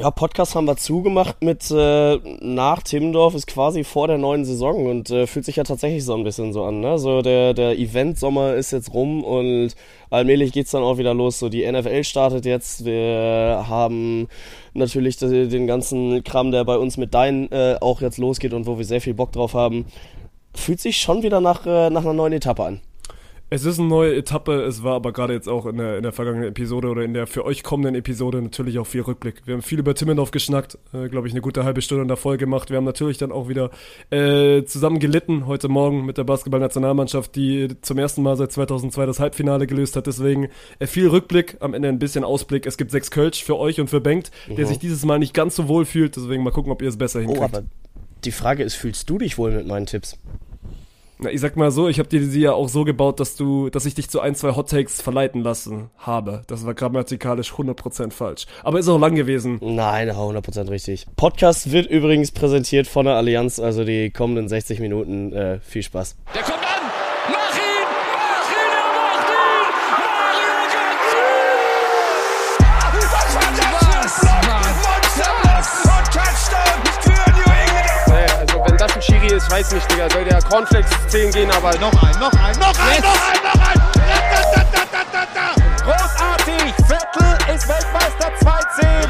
Ja, Podcast haben wir zugemacht mit äh, nach Timmendorf ist quasi vor der neuen Saison und äh, fühlt sich ja tatsächlich so ein bisschen so an. Ne? So der, der Event-Sommer ist jetzt rum und allmählich geht's dann auch wieder los. So die NFL startet jetzt. Wir haben natürlich den ganzen Kram, der bei uns mit Dein äh, auch jetzt losgeht und wo wir sehr viel Bock drauf haben. Fühlt sich schon wieder nach, äh, nach einer neuen Etappe an. Es ist eine neue Etappe, es war aber gerade jetzt auch in der, in der vergangenen Episode oder in der für euch kommenden Episode natürlich auch viel Rückblick. Wir haben viel über Timmendorf geschnackt, äh, glaube ich, eine gute halbe Stunde in der Folge gemacht. Wir haben natürlich dann auch wieder äh, zusammen gelitten heute Morgen mit der Basketballnationalmannschaft, die zum ersten Mal seit 2002 das Halbfinale gelöst hat. Deswegen äh, viel Rückblick, am Ende ein bisschen Ausblick. Es gibt sechs Kölsch für euch und für Bengt, mhm. der sich dieses Mal nicht ganz so wohl fühlt. Deswegen mal gucken, ob ihr es besser oh, hinkriegt. Oh, aber die Frage ist, fühlst du dich wohl mit meinen Tipps? Na, ich sag mal so, ich habe dir sie ja auch so gebaut, dass du, dass ich dich zu ein, zwei Hot Takes verleiten lassen habe. Das war grammatikalisch 100% falsch. Aber ist auch lang gewesen. Nein, 100% richtig. Podcast wird übrigens präsentiert von der Allianz, also die kommenden 60 Minuten. Äh, viel Spaß. Der kommt an! Ich weiß nicht, Digga. Soll der Cornflakes 10 gehen, aber. Noch ein, noch ein, noch ein, noch ein, noch ein! Großartig! Viertel ist Weltmeister 2-10.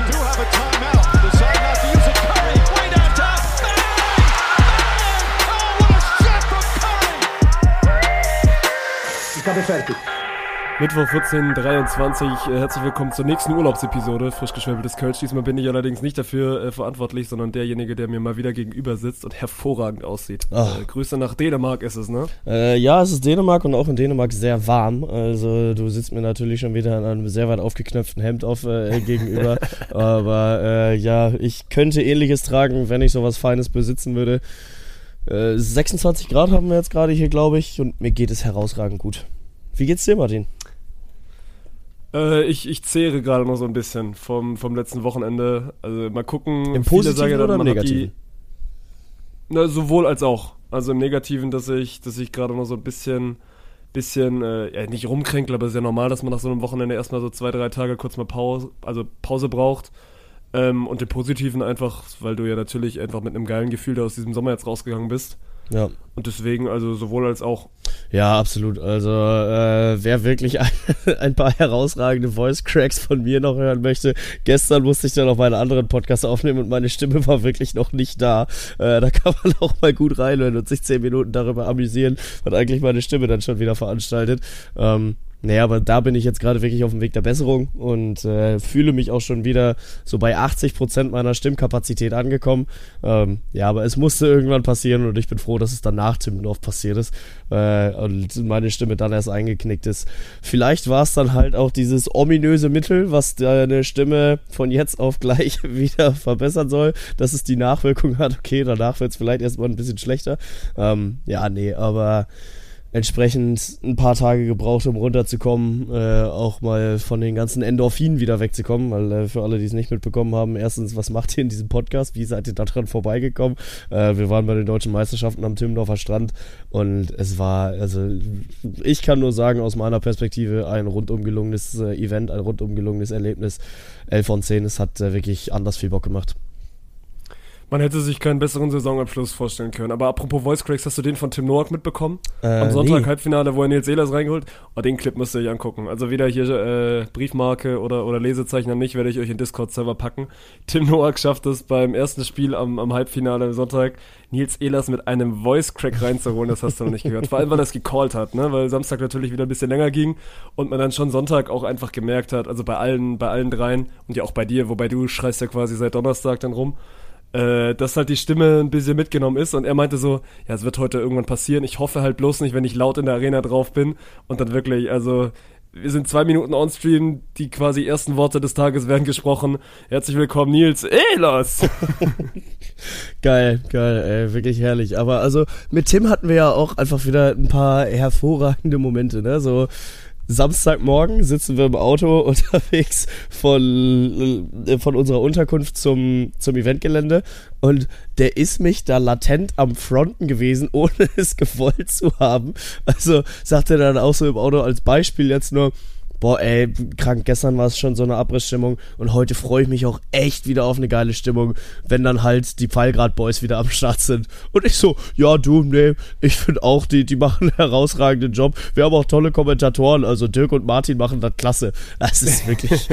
Ich habe fertig. Mittwoch 14.23 äh, herzlich willkommen zur nächsten Urlaubsepisode, frisch geschwäbeltes Kölsch. Diesmal bin ich allerdings nicht dafür äh, verantwortlich, sondern derjenige, der mir mal wieder gegenüber sitzt und hervorragend aussieht. Äh, Grüße nach Dänemark ist es, ne? Äh, ja, es ist Dänemark und auch in Dänemark sehr warm. Also du sitzt mir natürlich schon wieder in einem sehr weit aufgeknöpften Hemd auf äh, gegenüber. Aber äh, ja, ich könnte ähnliches tragen, wenn ich sowas Feines besitzen würde. 26 Grad haben wir jetzt gerade hier, glaube ich, und mir geht es herausragend gut. Wie geht's dir, Martin? Äh, ich, ich zehre gerade noch so ein bisschen vom, vom letzten Wochenende. Also mal gucken. Im Positiven ja oder im Negativen? Die, na, sowohl als auch. Also im Negativen, dass ich, dass ich gerade noch so ein bisschen, bisschen, äh, ja, nicht rumkränkle, aber es ist ja normal, dass man nach so einem Wochenende erstmal so zwei, drei Tage kurz mal Pause, also Pause braucht. Ähm, und im Positiven einfach, weil du ja natürlich einfach mit einem geilen Gefühl da aus diesem Sommer jetzt rausgegangen bist. Ja. Und deswegen, also sowohl als auch. Ja, absolut. Also, äh, wer wirklich ein, ein, paar herausragende Voice Cracks von mir noch hören möchte, gestern musste ich dann noch meinen anderen Podcast aufnehmen und meine Stimme war wirklich noch nicht da. Äh, da kann man auch mal gut reinhören und sich zehn Minuten darüber amüsieren, was eigentlich meine Stimme dann schon wieder veranstaltet. Ähm, naja, aber da bin ich jetzt gerade wirklich auf dem Weg der Besserung und äh, fühle mich auch schon wieder so bei 80 Prozent meiner Stimmkapazität angekommen. Ähm, ja, aber es musste irgendwann passieren und ich bin froh, dass es dann nach Timmendorf passiert ist äh, und meine Stimme dann erst eingeknickt ist. Vielleicht war es dann halt auch dieses ominöse Mittel, was deine Stimme von jetzt auf gleich wieder verbessern soll, dass es die Nachwirkung hat. Okay, danach wird es vielleicht erstmal ein bisschen schlechter. Ähm, ja, nee, aber entsprechend ein paar Tage gebraucht, um runterzukommen, äh, auch mal von den ganzen Endorphinen wieder wegzukommen, weil äh, für alle, die es nicht mitbekommen haben, erstens, was macht ihr in diesem Podcast? Wie seid ihr da dran vorbeigekommen? Äh, wir waren bei den deutschen Meisterschaften am Timmendorfer Strand und es war, also ich kann nur sagen, aus meiner Perspektive ein rundum gelungenes äh, Event, ein rundum gelungenes Erlebnis. 11 von 10, es hat äh, wirklich anders viel Bock gemacht. Man hätte sich keinen besseren Saisonabschluss vorstellen können. Aber apropos Voice Cracks, hast du den von Tim Noack mitbekommen? Äh, Am Sonntag nee. Halbfinale, wo er Nils Ehlers reingeholt. Oh, den Clip müsst ihr euch angucken. Also weder hier äh, Briefmarke oder, oder Lesezeichen an mich, werde ich euch in Discord-Server packen. Tim Noack schafft es beim ersten Spiel am, am Halbfinale am Sonntag, Nils Ehlers mit einem Voice Crack reinzuholen. Das hast du noch nicht gehört. Vor allem, weil er es gecallt hat, ne? Weil Samstag natürlich wieder ein bisschen länger ging und man dann schon Sonntag auch einfach gemerkt hat, also bei allen, bei allen dreien und ja auch bei dir, wobei du schreist ja quasi seit Donnerstag dann rum äh, dass halt die Stimme ein bisschen mitgenommen ist und er meinte so, ja, es wird heute irgendwann passieren. Ich hoffe halt bloß nicht, wenn ich laut in der Arena drauf bin und dann wirklich, also wir sind zwei Minuten on-stream, die quasi ersten Worte des Tages werden gesprochen. Herzlich willkommen, Nils Ehlers. geil, geil, ey, wirklich herrlich. Aber also mit Tim hatten wir ja auch einfach wieder ein paar hervorragende Momente, ne? So Samstagmorgen sitzen wir im Auto unterwegs von, äh, von unserer Unterkunft zum, zum Eventgelände und der ist mich da latent am Fronten gewesen, ohne es gewollt zu haben. Also sagt er dann auch so im Auto als Beispiel jetzt nur, boah, ey, krank, gestern war es schon so eine Abrissstimmung und heute freue ich mich auch echt wieder auf eine geile Stimmung, wenn dann halt die Pfeilgrad Boys wieder am Start sind. Und ich so, ja, du, nee, ich finde auch, die, die machen einen herausragenden Job. Wir haben auch tolle Kommentatoren, also Dirk und Martin machen das klasse. Das ist wirklich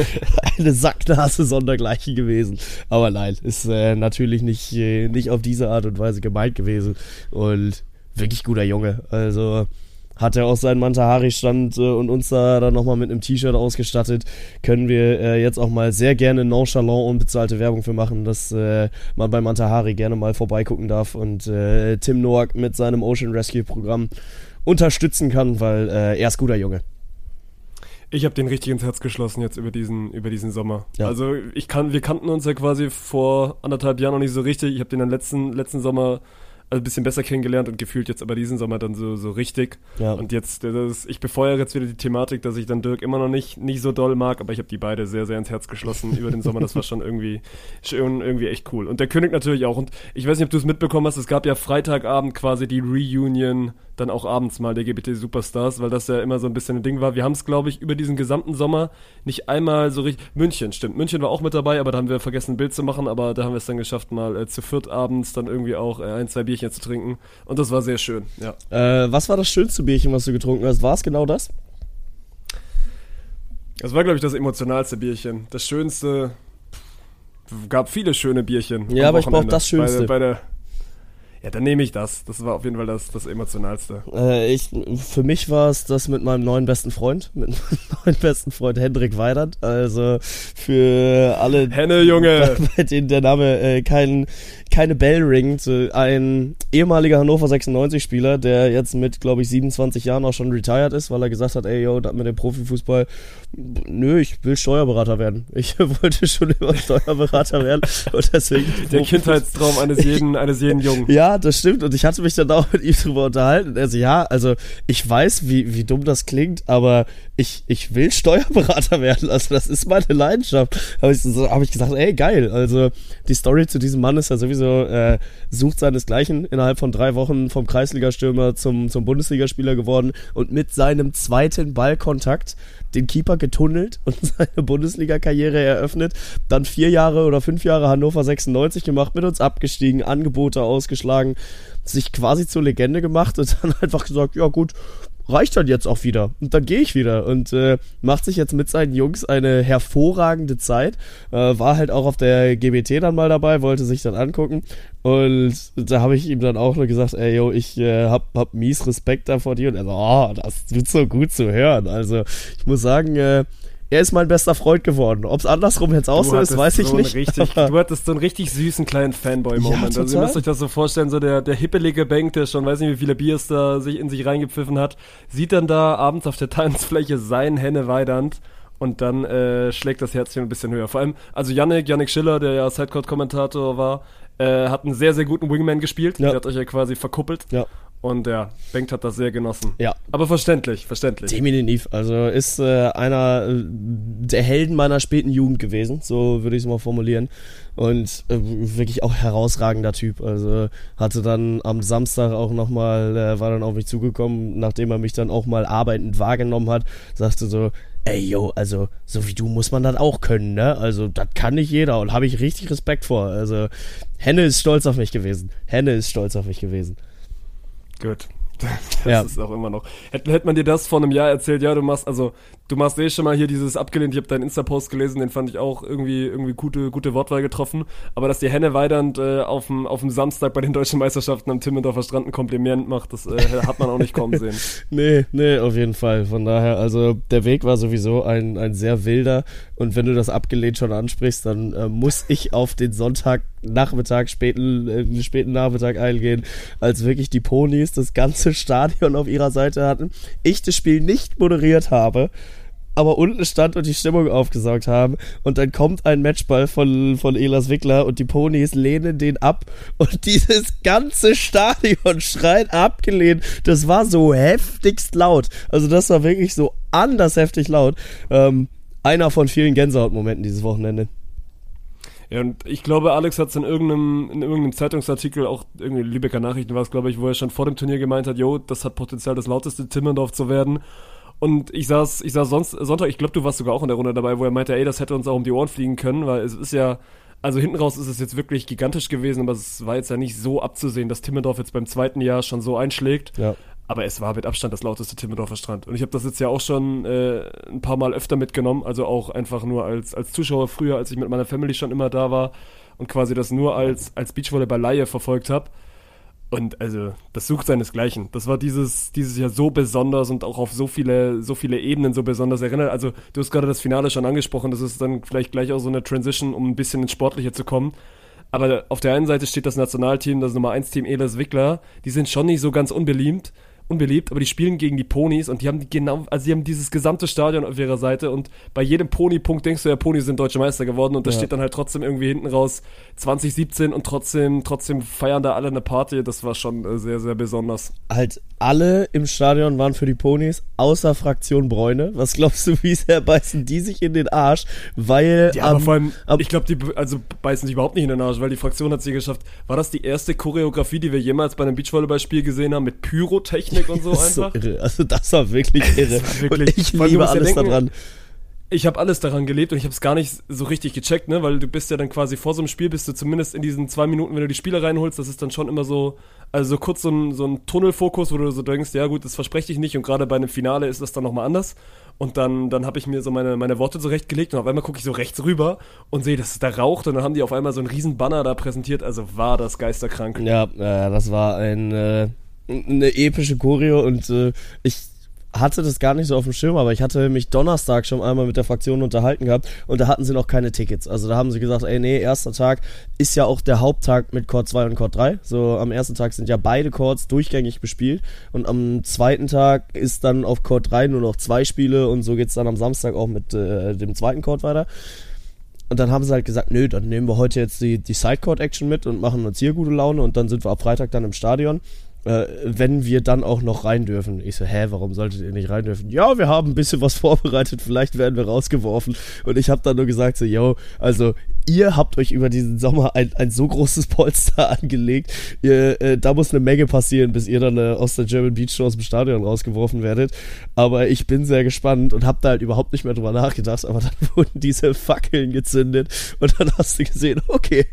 eine Sacknase sondergleichen gewesen. Aber nein, ist äh, natürlich nicht, äh, nicht auf diese Art und Weise gemeint gewesen. Und wirklich guter Junge. Also hat er auch seinen Mantahari-Stand äh, und uns da dann nochmal mit einem T-Shirt ausgestattet. Können wir äh, jetzt auch mal sehr gerne nonchalant unbezahlte Werbung für machen, dass äh, man bei Mantahari gerne mal vorbeigucken darf und äh, Tim Noack mit seinem Ocean Rescue Programm unterstützen kann, weil äh, er ist guter Junge. Ich habe den richtig ins Herz geschlossen jetzt über diesen, über diesen Sommer. Ja. Also ich kann, wir kannten uns ja quasi vor anderthalb Jahren noch nicht so richtig. Ich habe den dann letzten, letzten Sommer also ein bisschen besser kennengelernt und gefühlt jetzt aber diesen Sommer dann so, so richtig. Ja. Und jetzt, das, ich befeuere jetzt wieder die Thematik, dass ich dann Dirk immer noch nicht, nicht so doll mag, aber ich habe die beide sehr, sehr ins Herz geschlossen über den Sommer. Das war schon irgendwie, schon irgendwie echt cool. Und der König natürlich auch. Und ich weiß nicht, ob du es mitbekommen hast, es gab ja Freitagabend quasi die Reunion dann auch abends mal der GBT Superstars, weil das ja immer so ein bisschen ein Ding war. Wir haben es, glaube ich, über diesen gesamten Sommer nicht einmal so richtig. München, stimmt. München war auch mit dabei, aber da haben wir vergessen, ein Bild zu machen, aber da haben wir es dann geschafft, mal äh, zu viert abends dann irgendwie auch äh, ein, zwei Bierchen zu trinken. Und das war sehr schön, ja. Äh, was war das schönste Bierchen, was du getrunken hast? War es genau das? Das war, glaube ich, das emotionalste Bierchen. Das schönste. Gab viele schöne Bierchen. Ja, aber ich brauche das Schönste. Bei, bei der, ja, dann nehme ich das. Das war auf jeden Fall das, das Emotionalste. Äh, ich, für mich war es das mit meinem neuen besten Freund, mit meinem neuen besten Freund Hendrik Weidert. Also für alle, Henne, Junge. bei denen der Name äh, kein, keine Bell ringt. Ein ehemaliger Hannover 96-Spieler, der jetzt mit, glaube ich, 27 Jahren auch schon retired ist, weil er gesagt hat, ey, yo, mit dem Profifußball, nö, ich will Steuerberater werden. Ich wollte schon immer Steuerberater werden. Und deswegen der Kindheitstraum eines jeden, eines jeden Jungen. Ja, das stimmt. Und ich hatte mich dann auch mit ihm drüber unterhalten. Und er so, ja, also ich weiß, wie, wie dumm das klingt, aber ich, ich will Steuerberater werden. Also das ist meine Leidenschaft. Habe ich, so, hab ich gesagt, ey, geil. Also die Story zu diesem Mann ist ja sowieso, äh, sucht seinesgleichen. Innerhalb von drei Wochen vom Kreisligastürmer zum, zum Bundesligaspieler geworden und mit seinem zweiten Ballkontakt den Keeper getunnelt und seine Bundesliga-Karriere eröffnet. Dann vier Jahre oder fünf Jahre Hannover 96 gemacht, mit uns abgestiegen, Angebote ausgeschlagen, sich quasi zur Legende gemacht und dann einfach gesagt, ja gut, reicht dann jetzt auch wieder. Und dann gehe ich wieder. Und äh, macht sich jetzt mit seinen Jungs eine hervorragende Zeit. Äh, war halt auch auf der GBT dann mal dabei, wollte sich dann angucken. Und da habe ich ihm dann auch nur gesagt, ey, yo, ich äh, hab, hab mies Respekt da vor dir. Und er so, oh, das tut so gut zu hören. Also ich muss sagen, äh, er ist mein bester Freund geworden. Ob es andersrum jetzt auch so ist, weiß ich so nicht. Richtig, du hattest so einen richtig süßen kleinen Fanboy-Moment. Ja, also ihr müsst euch das so vorstellen, so der, der hippelige Bank, der schon weiß nicht, wie viele Biers da sich in sich reingepfiffen hat, sieht dann da abends auf der Tanzfläche sein Henne weidernd und dann äh, schlägt das Herzchen ein bisschen höher. Vor allem, also Yannick, Yannick Schiller, der ja Sidecourt-Kommentator war, äh, hat einen sehr, sehr guten Wingman gespielt. Ja. Der hat euch ja quasi verkuppelt. Ja. Und ja, Bengt hat das sehr genossen. Ja. Aber verständlich, verständlich. Definitiv. Also ist äh, einer äh, der Helden meiner späten Jugend gewesen, so würde ich es mal formulieren. Und äh, wirklich auch herausragender Typ. Also hatte dann am Samstag auch nochmal, äh, war dann auf mich zugekommen, nachdem er mich dann auch mal arbeitend wahrgenommen hat, sagte so, ey yo, also so wie du muss man das auch können, ne? Also das kann nicht jeder und habe ich richtig Respekt vor. Also Henne ist stolz auf mich gewesen. Henne ist stolz auf mich gewesen. Gut. Das ja. ist auch immer noch. Hätte, hätte man dir das vor einem Jahr erzählt, ja, du machst, also du machst eh schon mal hier dieses abgelehnt, ich habe deinen Insta-Post gelesen, den fand ich auch irgendwie, irgendwie gute, gute Wortwahl getroffen. Aber dass die Henne Weidernd äh, auf dem auf dem Samstag bei den deutschen Meisterschaften am Timmendorfer Strand ein Kompliment macht, das äh, hat man auch nicht kommen sehen. nee, nee, auf jeden Fall. Von daher, also der Weg war sowieso ein, ein sehr wilder. Und wenn du das abgelehnt schon ansprichst, dann äh, muss ich auf den Sonntagnachmittag, späten, äh, späten Nachmittag eingehen, als wirklich die Ponys das ganze Stadion auf ihrer Seite hatten. Ich das Spiel nicht moderiert habe aber unten stand und die Stimmung aufgesaugt haben. Und dann kommt ein Matchball von, von Elas Wickler und die Ponys lehnen den ab. Und dieses ganze Stadion schreit abgelehnt. Das war so heftigst laut. Also das war wirklich so anders heftig laut. Ähm, einer von vielen Gänsehautmomenten dieses Wochenende. Ja, und ich glaube, Alex hat es in irgendeinem, in irgendeinem Zeitungsartikel, auch irgendwie Lübecker Nachrichten war es, glaube ich, wo er schon vor dem Turnier gemeint hat, jo, das hat Potenzial, das lauteste Timmendorf zu werden. Und ich saß, ich saß sonst, Sonntag, ich glaube, du warst sogar auch in der Runde dabei, wo er meinte, ey, das hätte uns auch um die Ohren fliegen können, weil es ist ja, also hinten raus ist es jetzt wirklich gigantisch gewesen, aber es war jetzt ja nicht so abzusehen, dass Timmendorf jetzt beim zweiten Jahr schon so einschlägt. Ja. Aber es war mit Abstand das lauteste Timmendorfer Strand. Und ich habe das jetzt ja auch schon äh, ein paar Mal öfter mitgenommen, also auch einfach nur als, als Zuschauer früher, als ich mit meiner Family schon immer da war und quasi das nur als, als Beachvolleyball-Laie verfolgt habe. Und also, das sucht seinesgleichen. Das war dieses, dieses Jahr so besonders und auch auf so viele, so viele Ebenen so besonders erinnert. Also, du hast gerade das Finale schon angesprochen, das ist dann vielleicht gleich auch so eine Transition, um ein bisschen ins Sportliche zu kommen. Aber auf der einen Seite steht das Nationalteam, das Nummer 1 Team Ehlers Wickler, die sind schon nicht so ganz unbeliebt unbeliebt, aber die spielen gegen die Ponys und die haben die genau, also die haben dieses gesamte Stadion auf ihrer Seite und bei jedem Pony-Punkt denkst du ja, Ponys sind deutsche Meister geworden und da ja. steht dann halt trotzdem irgendwie hinten raus 2017 und trotzdem, trotzdem feiern da alle eine Party. Das war schon äh, sehr, sehr besonders. Halt alle im Stadion waren für die Ponys, außer Fraktion Bräune. Was glaubst du, wie sehr beißen die sich in den Arsch? Weil. Ja, aber vor allem, ich glaube, die also beißen sich überhaupt nicht in den Arsch, weil die Fraktion hat sie geschafft. War das die erste Choreografie, die wir jemals bei einem Beachvolleyballspiel gesehen haben mit Pyrotechnik und so das einfach? So irre. Also das war wirklich irre. War wirklich, und ich liebe alles denken, daran ich habe alles daran gelebt und ich habe es gar nicht so richtig gecheckt, ne, weil du bist ja dann quasi vor so einem Spiel, bist du zumindest in diesen zwei Minuten, wenn du die Spieler reinholst, das ist dann schon immer so, also so kurz so ein, so ein Tunnelfokus, wo du so denkst, ja gut, das verspreche ich nicht und gerade bei einem Finale ist das dann nochmal anders. Und dann, dann habe ich mir so meine, meine Worte zurechtgelegt und auf einmal gucke ich so rechts rüber und sehe, dass es da raucht und dann haben die auf einmal so einen riesen Banner da präsentiert, also war das geisterkrank. Ja, äh, das war ein, äh, eine epische Choreo und äh, ich hatte das gar nicht so auf dem Schirm, aber ich hatte mich Donnerstag schon einmal mit der Fraktion unterhalten gehabt und da hatten sie noch keine Tickets. Also da haben sie gesagt, ey, nee, erster Tag ist ja auch der Haupttag mit Chord 2 und Chord 3. So am ersten Tag sind ja beide Chords durchgängig bespielt und am zweiten Tag ist dann auf Chord 3 nur noch zwei Spiele und so geht es dann am Samstag auch mit äh, dem zweiten Chord weiter. Und dann haben sie halt gesagt, nö, dann nehmen wir heute jetzt die, die Sidecourt-Action mit und machen uns hier gute Laune und dann sind wir ab Freitag dann im Stadion äh, wenn wir dann auch noch rein dürfen. Ich so, hä, warum solltet ihr nicht rein dürfen? Ja, wir haben ein bisschen was vorbereitet, vielleicht werden wir rausgeworfen. Und ich habe dann nur gesagt so, yo, also ihr habt euch über diesen Sommer ein, ein so großes Polster angelegt. Ihr, äh, da muss eine Menge passieren, bis ihr dann äh, aus der German Beach Show aus dem Stadion rausgeworfen werdet. Aber ich bin sehr gespannt und hab da halt überhaupt nicht mehr drüber nachgedacht. Aber dann wurden diese Fackeln gezündet und dann hast du gesehen, okay,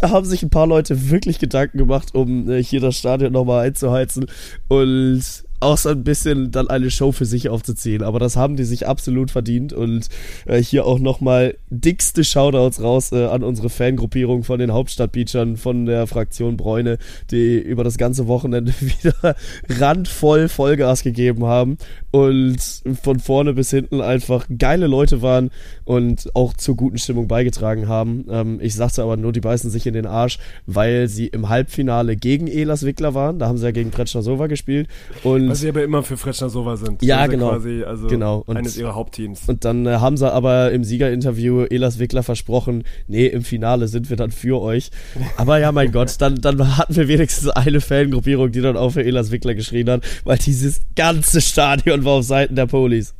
da haben sich ein paar Leute wirklich Gedanken gemacht, um äh, hier das Stadion nochmal einzuheizen. Und auch so ein bisschen dann eine Show für sich aufzuziehen. Aber das haben die sich absolut verdient und äh, hier auch nochmal dickste Shoutouts raus äh, an unsere Fangruppierung von den Hauptstadtbeachern von der Fraktion Bräune, die über das ganze Wochenende wieder randvoll Vollgas gegeben haben und von vorne bis hinten einfach geile Leute waren und auch zur guten Stimmung beigetragen haben. Ähm, ich sagte aber nur, die beißen sich in den Arsch, weil sie im Halbfinale gegen Elas Wickler waren. Da haben sie ja gegen Pretschner Sova gespielt und weil sie aber immer für Fretschner Sova sind. Ja, genau. Quasi, also genau. Und, eines ihrer Hauptteams. Und dann äh, haben sie aber im Siegerinterview Elas Wickler versprochen, nee, im Finale sind wir dann für euch. Aber ja, mein Gott, dann, dann hatten wir wenigstens eine Fangruppierung, die dann auch für Elas Wickler geschrien hat, weil dieses ganze Stadion war auf Seiten der Polis.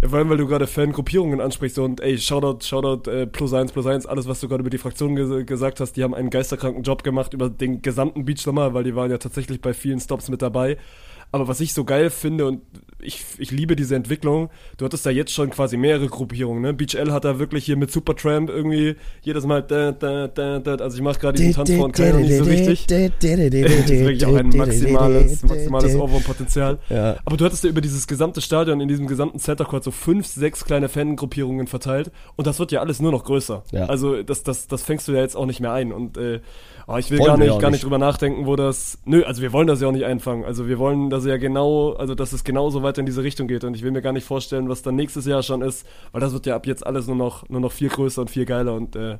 Ja, vor allem, weil du gerade Fangruppierungen ansprichst und ey, Shoutout, Shoutout, äh, plus eins, plus eins, alles, was du gerade über die Fraktion ge gesagt hast, die haben einen geisterkranken Job gemacht über den gesamten Beach Sommer, weil die waren ja tatsächlich bei vielen Stops mit dabei. Aber was ich so geil finde und ich, ich liebe diese Entwicklung, du hattest da jetzt schon quasi mehrere Gruppierungen, ne? Beach L hat da wirklich hier mit Supertramp irgendwie jedes Mal da, da, da, da, also ich mache gerade diesen Tanz von keiner nicht so richtig. das ist wirklich auch ein maximales, maximales Ohrwurmpotenzial. Ja. Aber du hattest ja über dieses gesamte Stadion, in diesem gesamten Center Court so fünf, sechs kleine Fangruppierungen verteilt und das wird ja alles nur noch größer. Ja. Also das, das, das fängst du ja jetzt auch nicht mehr ein und äh, Oh, ich will gar nicht, gar nicht drüber nachdenken, wo das. Nö, also wir wollen das ja auch nicht einfangen. Also wir wollen, dass ja genau, also dass es genauso weiter in diese Richtung geht. Und ich will mir gar nicht vorstellen, was dann nächstes Jahr schon ist, weil das wird ja ab jetzt alles nur noch, nur noch viel größer und viel geiler und äh,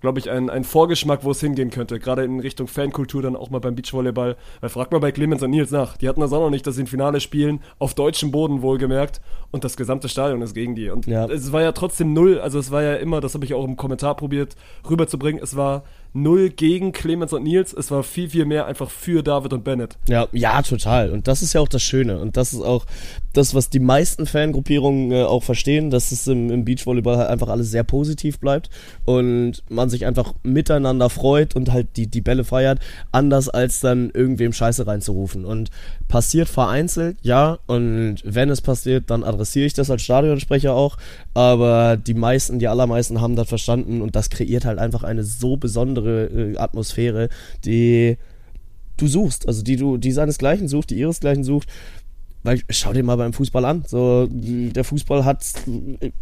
glaube ich, ein, ein Vorgeschmack, wo es hingehen könnte. Gerade in Richtung Fankultur, dann auch mal beim Beachvolleyball. Weil frag mal bei Clemens und Nils nach. Die hatten das auch noch nicht, dass sie ein Finale spielen, auf deutschem Boden wohlgemerkt. Und das gesamte Stadion ist gegen die. Und ja. es war ja trotzdem null, also es war ja immer, das habe ich auch im Kommentar probiert rüberzubringen, es war null gegen Clemens und Nils, es war viel, viel mehr einfach für David und Bennett. Ja, ja, total. Und das ist ja auch das Schöne. Und das ist auch das, was die meisten Fangruppierungen äh, auch verstehen, dass es im, im Beachvolleyball halt einfach alles sehr positiv bleibt und man sich einfach miteinander freut und halt die, die Bälle feiert, anders als dann irgendwem Scheiße reinzurufen. Und passiert vereinzelt, ja, und wenn es passiert, dann adressiere ich das als Stadionsprecher auch, aber die meisten, die allermeisten haben das verstanden und das kreiert halt einfach eine so besondere äh, Atmosphäre, die du suchst, also die du, die seinesgleichen sucht, die ihresgleichen sucht weil schau dir mal beim Fußball an. So, der Fußball hat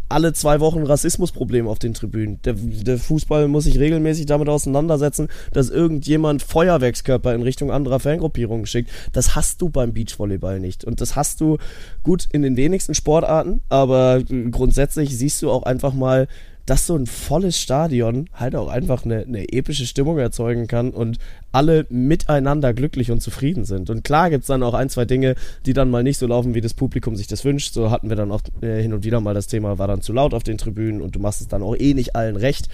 alle zwei Wochen Rassismusprobleme auf den Tribünen. Der, der, Fußball muss sich regelmäßig damit auseinandersetzen, dass irgendjemand Feuerwerkskörper in Richtung anderer Fangruppierungen schickt. Das hast du beim Beachvolleyball nicht. Und das hast du gut in den wenigsten Sportarten, aber grundsätzlich siehst du auch einfach mal, dass so ein volles Stadion halt auch einfach eine, eine epische Stimmung erzeugen kann und alle miteinander glücklich und zufrieden sind. Und klar gibt es dann auch ein, zwei Dinge, die dann mal nicht so laufen, wie das Publikum sich das wünscht. So hatten wir dann auch äh, hin und wieder mal das Thema, war dann zu laut auf den Tribünen und du machst es dann auch eh nicht allen recht.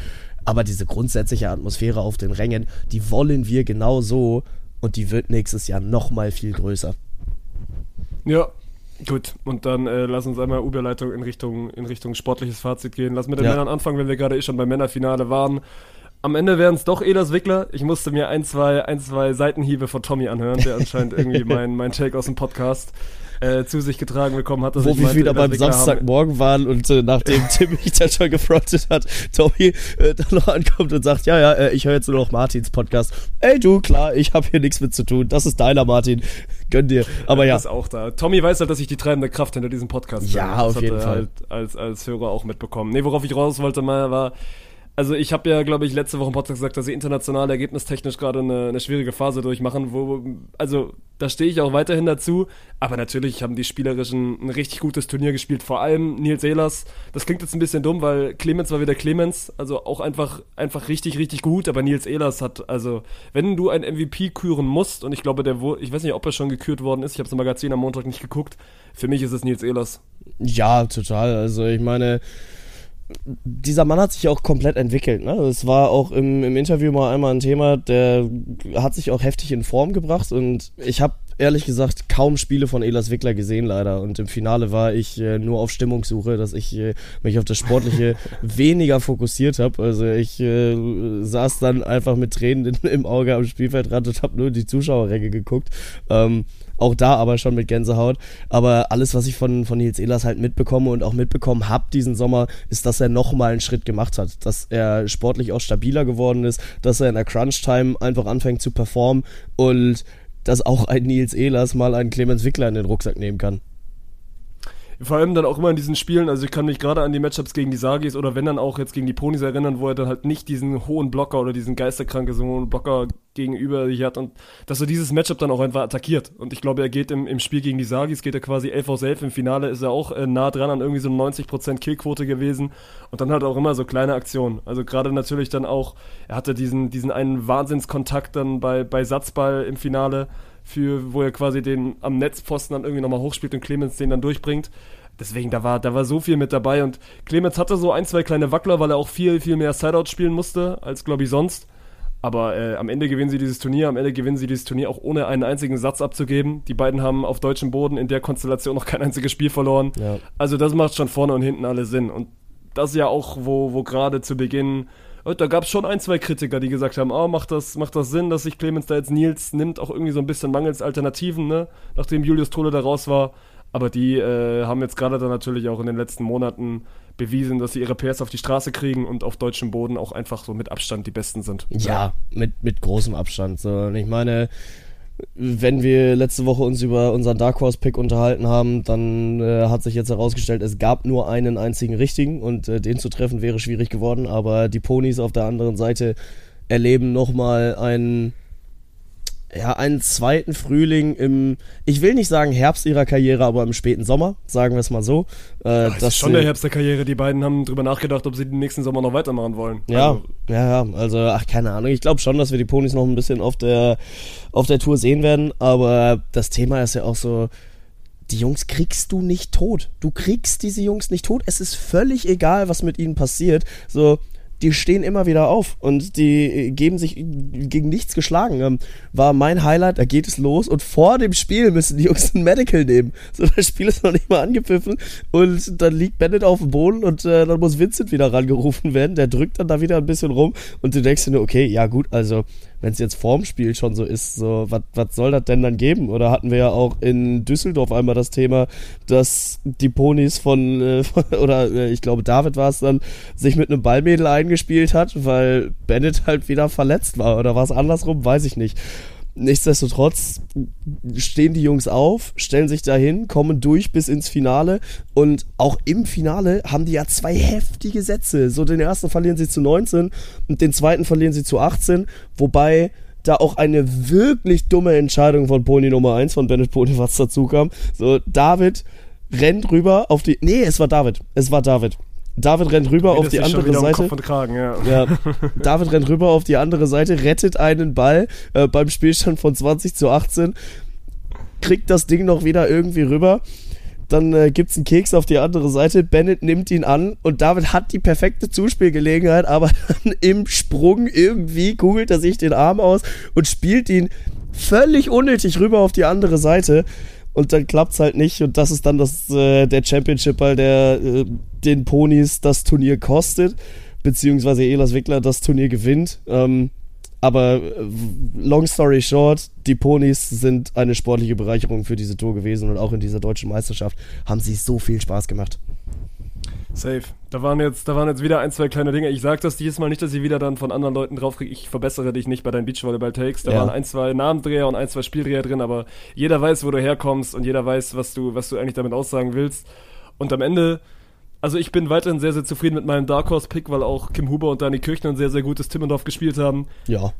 Aber diese grundsätzliche Atmosphäre auf den Rängen, die wollen wir genau so und die wird nächstes Jahr nochmal viel größer. Ja, Gut, und dann äh, lass uns einmal Überleitung in Richtung, in Richtung sportliches Fazit gehen. Lass mit den ja. Männern anfangen, wenn wir gerade eh schon beim Männerfinale waren. Am Ende wären es doch Elas Wickler. Ich musste mir ein, zwei, ein, zwei Seitenhiebe von Tommy anhören, der anscheinend irgendwie mein, mein Take aus dem Podcast äh, zu sich getragen bekommen hat. Wo wir wieder beim Samstagmorgen waren und äh, nachdem Tim mich dann schon gefrontet hat, Tommy äh, dann noch ankommt und sagt, ja, ja, äh, ich höre jetzt nur noch Martins Podcast. Ey du, klar, ich habe hier nichts mit zu tun. Das ist deiner, Martin. Gönn dir. Aber ja. Ist auch da. Tommy weiß halt, dass ich die treibende Kraft hinter diesem Podcast bin. Ja, auf jeden Fall. Halt als, als Hörer auch mitbekommen. Nee, worauf ich raus wollte mal war, also ich habe ja, glaube ich, letzte Woche im Podcast gesagt, dass sie international ergebnistechnisch gerade eine, eine schwierige Phase durchmachen, wo, also da stehe ich auch weiterhin dazu, aber natürlich haben die Spielerischen ein richtig gutes Turnier gespielt, vor allem Nils Ehlers, das klingt jetzt ein bisschen dumm, weil Clemens war wieder Clemens, also auch einfach, einfach richtig, richtig gut, aber Nils Ehlers hat, also wenn du ein MVP küren musst, und ich glaube, der ich weiß nicht, ob er schon gekürt worden ist, ich habe im Magazin am Montag nicht geguckt, für mich ist es Nils Ehlers. Ja, total, also ich meine, dieser Mann hat sich auch komplett entwickelt. Ne? Es war auch im, im Interview mal einmal ein Thema, der hat sich auch heftig in Form gebracht und ich habe ehrlich gesagt kaum Spiele von Elas Wickler gesehen leider und im Finale war ich äh, nur auf Stimmungssuche, dass ich äh, mich auf das Sportliche weniger fokussiert habe. Also ich äh, saß dann einfach mit Tränen in, im Auge am Spielfeldrand und habe nur die Zuschauerränge geguckt. Ähm, auch da aber schon mit Gänsehaut. Aber alles, was ich von, von Nils Ehlers halt mitbekomme und auch mitbekommen habe diesen Sommer, ist, dass er nochmal einen Schritt gemacht hat. Dass er sportlich auch stabiler geworden ist, dass er in der Crunch-Time einfach anfängt zu performen und dass auch ein Nils Ehlers mal einen Clemens Wickler in den Rucksack nehmen kann. Vor allem dann auch immer in diesen Spielen, also ich kann mich gerade an die Matchups gegen die Sagis oder wenn dann auch jetzt gegen die Ponys erinnern, wo er dann halt nicht diesen hohen Blocker oder diesen geisterkranke so hohen Blocker gegenüber sich hat und dass er dieses Matchup dann auch einfach attackiert. Und ich glaube, er geht im, im Spiel gegen die Sagis, geht er quasi 11 aus 11. Im Finale ist er auch äh, nah dran an irgendwie so 90% Killquote gewesen und dann halt auch immer so kleine Aktionen. Also gerade natürlich dann auch, er hatte diesen, diesen einen Wahnsinnskontakt dann bei, bei Satzball im Finale für, wo er quasi den am Netzpfosten dann irgendwie nochmal hochspielt und Clemens den dann durchbringt. Deswegen, da war, da war so viel mit dabei und Clemens hatte so ein, zwei kleine Wackler, weil er auch viel, viel mehr Sideout spielen musste, als glaube ich sonst. Aber äh, am Ende gewinnen sie dieses Turnier, am Ende gewinnen sie dieses Turnier auch ohne einen einzigen Satz abzugeben. Die beiden haben auf deutschem Boden in der Konstellation noch kein einziges Spiel verloren. Ja. Also das macht schon vorne und hinten alle Sinn. Und das ja auch, wo, wo gerade zu Beginn da gab es schon ein, zwei Kritiker, die gesagt haben, oh, macht das, macht das Sinn, dass sich Clemens da jetzt Nils nimmt, auch irgendwie so ein bisschen mangels Alternativen, ne? Nachdem Julius Tole da raus war. Aber die äh, haben jetzt gerade dann natürlich auch in den letzten Monaten bewiesen, dass sie ihre PS auf die Straße kriegen und auf deutschem Boden auch einfach so mit Abstand die Besten sind. Ja, mit, mit großem Abstand. So. Und ich meine, wenn wir letzte Woche uns über unseren Dark Horse Pick unterhalten haben, dann äh, hat sich jetzt herausgestellt, es gab nur einen einzigen richtigen und äh, den zu treffen wäre schwierig geworden, aber die Ponys auf der anderen Seite erleben nochmal einen ja, einen zweiten Frühling im, ich will nicht sagen Herbst ihrer Karriere, aber im späten Sommer, sagen wir es mal so. Äh, das ist schon der Herbst der Karriere. Die beiden haben drüber nachgedacht, ob sie den nächsten Sommer noch weitermachen wollen. Ja, also. ja, also, ach, keine Ahnung. Ich glaube schon, dass wir die Ponys noch ein bisschen auf der, auf der Tour sehen werden, aber das Thema ist ja auch so, die Jungs kriegst du nicht tot. Du kriegst diese Jungs nicht tot. Es ist völlig egal, was mit ihnen passiert. So, die stehen immer wieder auf und die geben sich gegen nichts geschlagen. Ähm, war mein Highlight, da geht es los und vor dem Spiel müssen die Jungs ein Medical nehmen. So, das Spiel ist noch nicht mal angepfiffen und dann liegt Bennett auf dem Boden und äh, dann muss Vincent wieder rangerufen werden. Der drückt dann da wieder ein bisschen rum und du denkst dir nur, okay, ja gut, also wenn es jetzt vorm Spiel schon so ist, so, was soll das denn dann geben? Oder hatten wir ja auch in Düsseldorf einmal das Thema, dass die Ponys von, äh, von oder äh, ich glaube David war es dann, sich mit einem Ballmädel eingespielt hat, weil Bennett halt wieder verletzt war. Oder war es andersrum? Weiß ich nicht. Nichtsdestotrotz stehen die Jungs auf, stellen sich dahin, kommen durch bis ins Finale und auch im Finale haben die ja zwei heftige Sätze. So den ersten verlieren sie zu 19 und den zweiten verlieren sie zu 18, wobei da auch eine wirklich dumme Entscheidung von Pony Nummer 1 von Bennett Pony was dazu kam. So David rennt rüber auf die Nee, es war David. Es war David. David rennt rüber auf die andere Seite. Kragen, ja. ja. David rennt rüber auf die andere Seite, rettet einen Ball äh, beim Spielstand von 20 zu 18, kriegt das Ding noch wieder irgendwie rüber. Dann äh, gibt es einen Keks auf die andere Seite. Bennett nimmt ihn an und David hat die perfekte Zuspielgelegenheit, aber dann im Sprung irgendwie kugelt er sich den Arm aus und spielt ihn völlig unnötig rüber auf die andere Seite und dann klappt es halt nicht und das ist dann das, äh, der Championship-Ball, der äh, den Ponys das Turnier kostet, beziehungsweise Elas Wickler das Turnier gewinnt. Ähm, aber äh, long story short, die Ponys sind eine sportliche Bereicherung für diese Tour gewesen und auch in dieser deutschen Meisterschaft haben sie so viel Spaß gemacht. Safe. Da waren jetzt, da waren jetzt wieder ein, zwei kleine Dinge. Ich sag das dieses Mal nicht, dass ich wieder dann von anderen Leuten draufkriege. Ich verbessere dich nicht bei deinen Beachvolleyball-Takes. Da ja. waren ein, zwei Namendreher und ein, zwei Spieldreher drin, aber jeder weiß, wo du herkommst und jeder weiß, was du, was du eigentlich damit aussagen willst. Und am Ende, also ich bin weiterhin sehr, sehr zufrieden mit meinem Dark Horse-Pick, weil auch Kim Huber und Dani Kirchner ein sehr, sehr gutes Timmendorf gespielt haben. Ja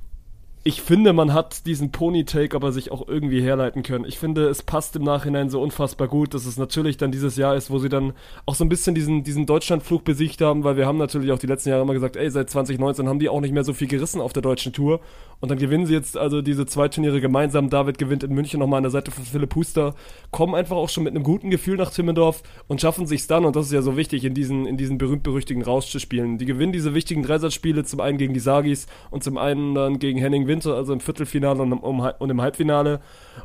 ich finde, man hat diesen Pony-Take aber sich auch irgendwie herleiten können. Ich finde, es passt im Nachhinein so unfassbar gut, dass es natürlich dann dieses Jahr ist, wo sie dann auch so ein bisschen diesen, diesen Deutschlandflug besiegt haben, weil wir haben natürlich auch die letzten Jahre immer gesagt, ey, seit 2019 haben die auch nicht mehr so viel gerissen auf der deutschen Tour. Und dann gewinnen sie jetzt also diese zwei Turniere gemeinsam. David gewinnt in München nochmal an der Seite von Philipp Huster, kommen einfach auch schon mit einem guten Gefühl nach Timmendorf und schaffen sich dann, und das ist ja so wichtig, in diesen, in diesen berühmt-berüchtigten Rausch zu spielen. Die gewinnen diese wichtigen Dreisatzspiele, zum einen gegen die Sagis und zum einen dann gegen Henning Winter, also im Viertelfinale und im, und im Halbfinale.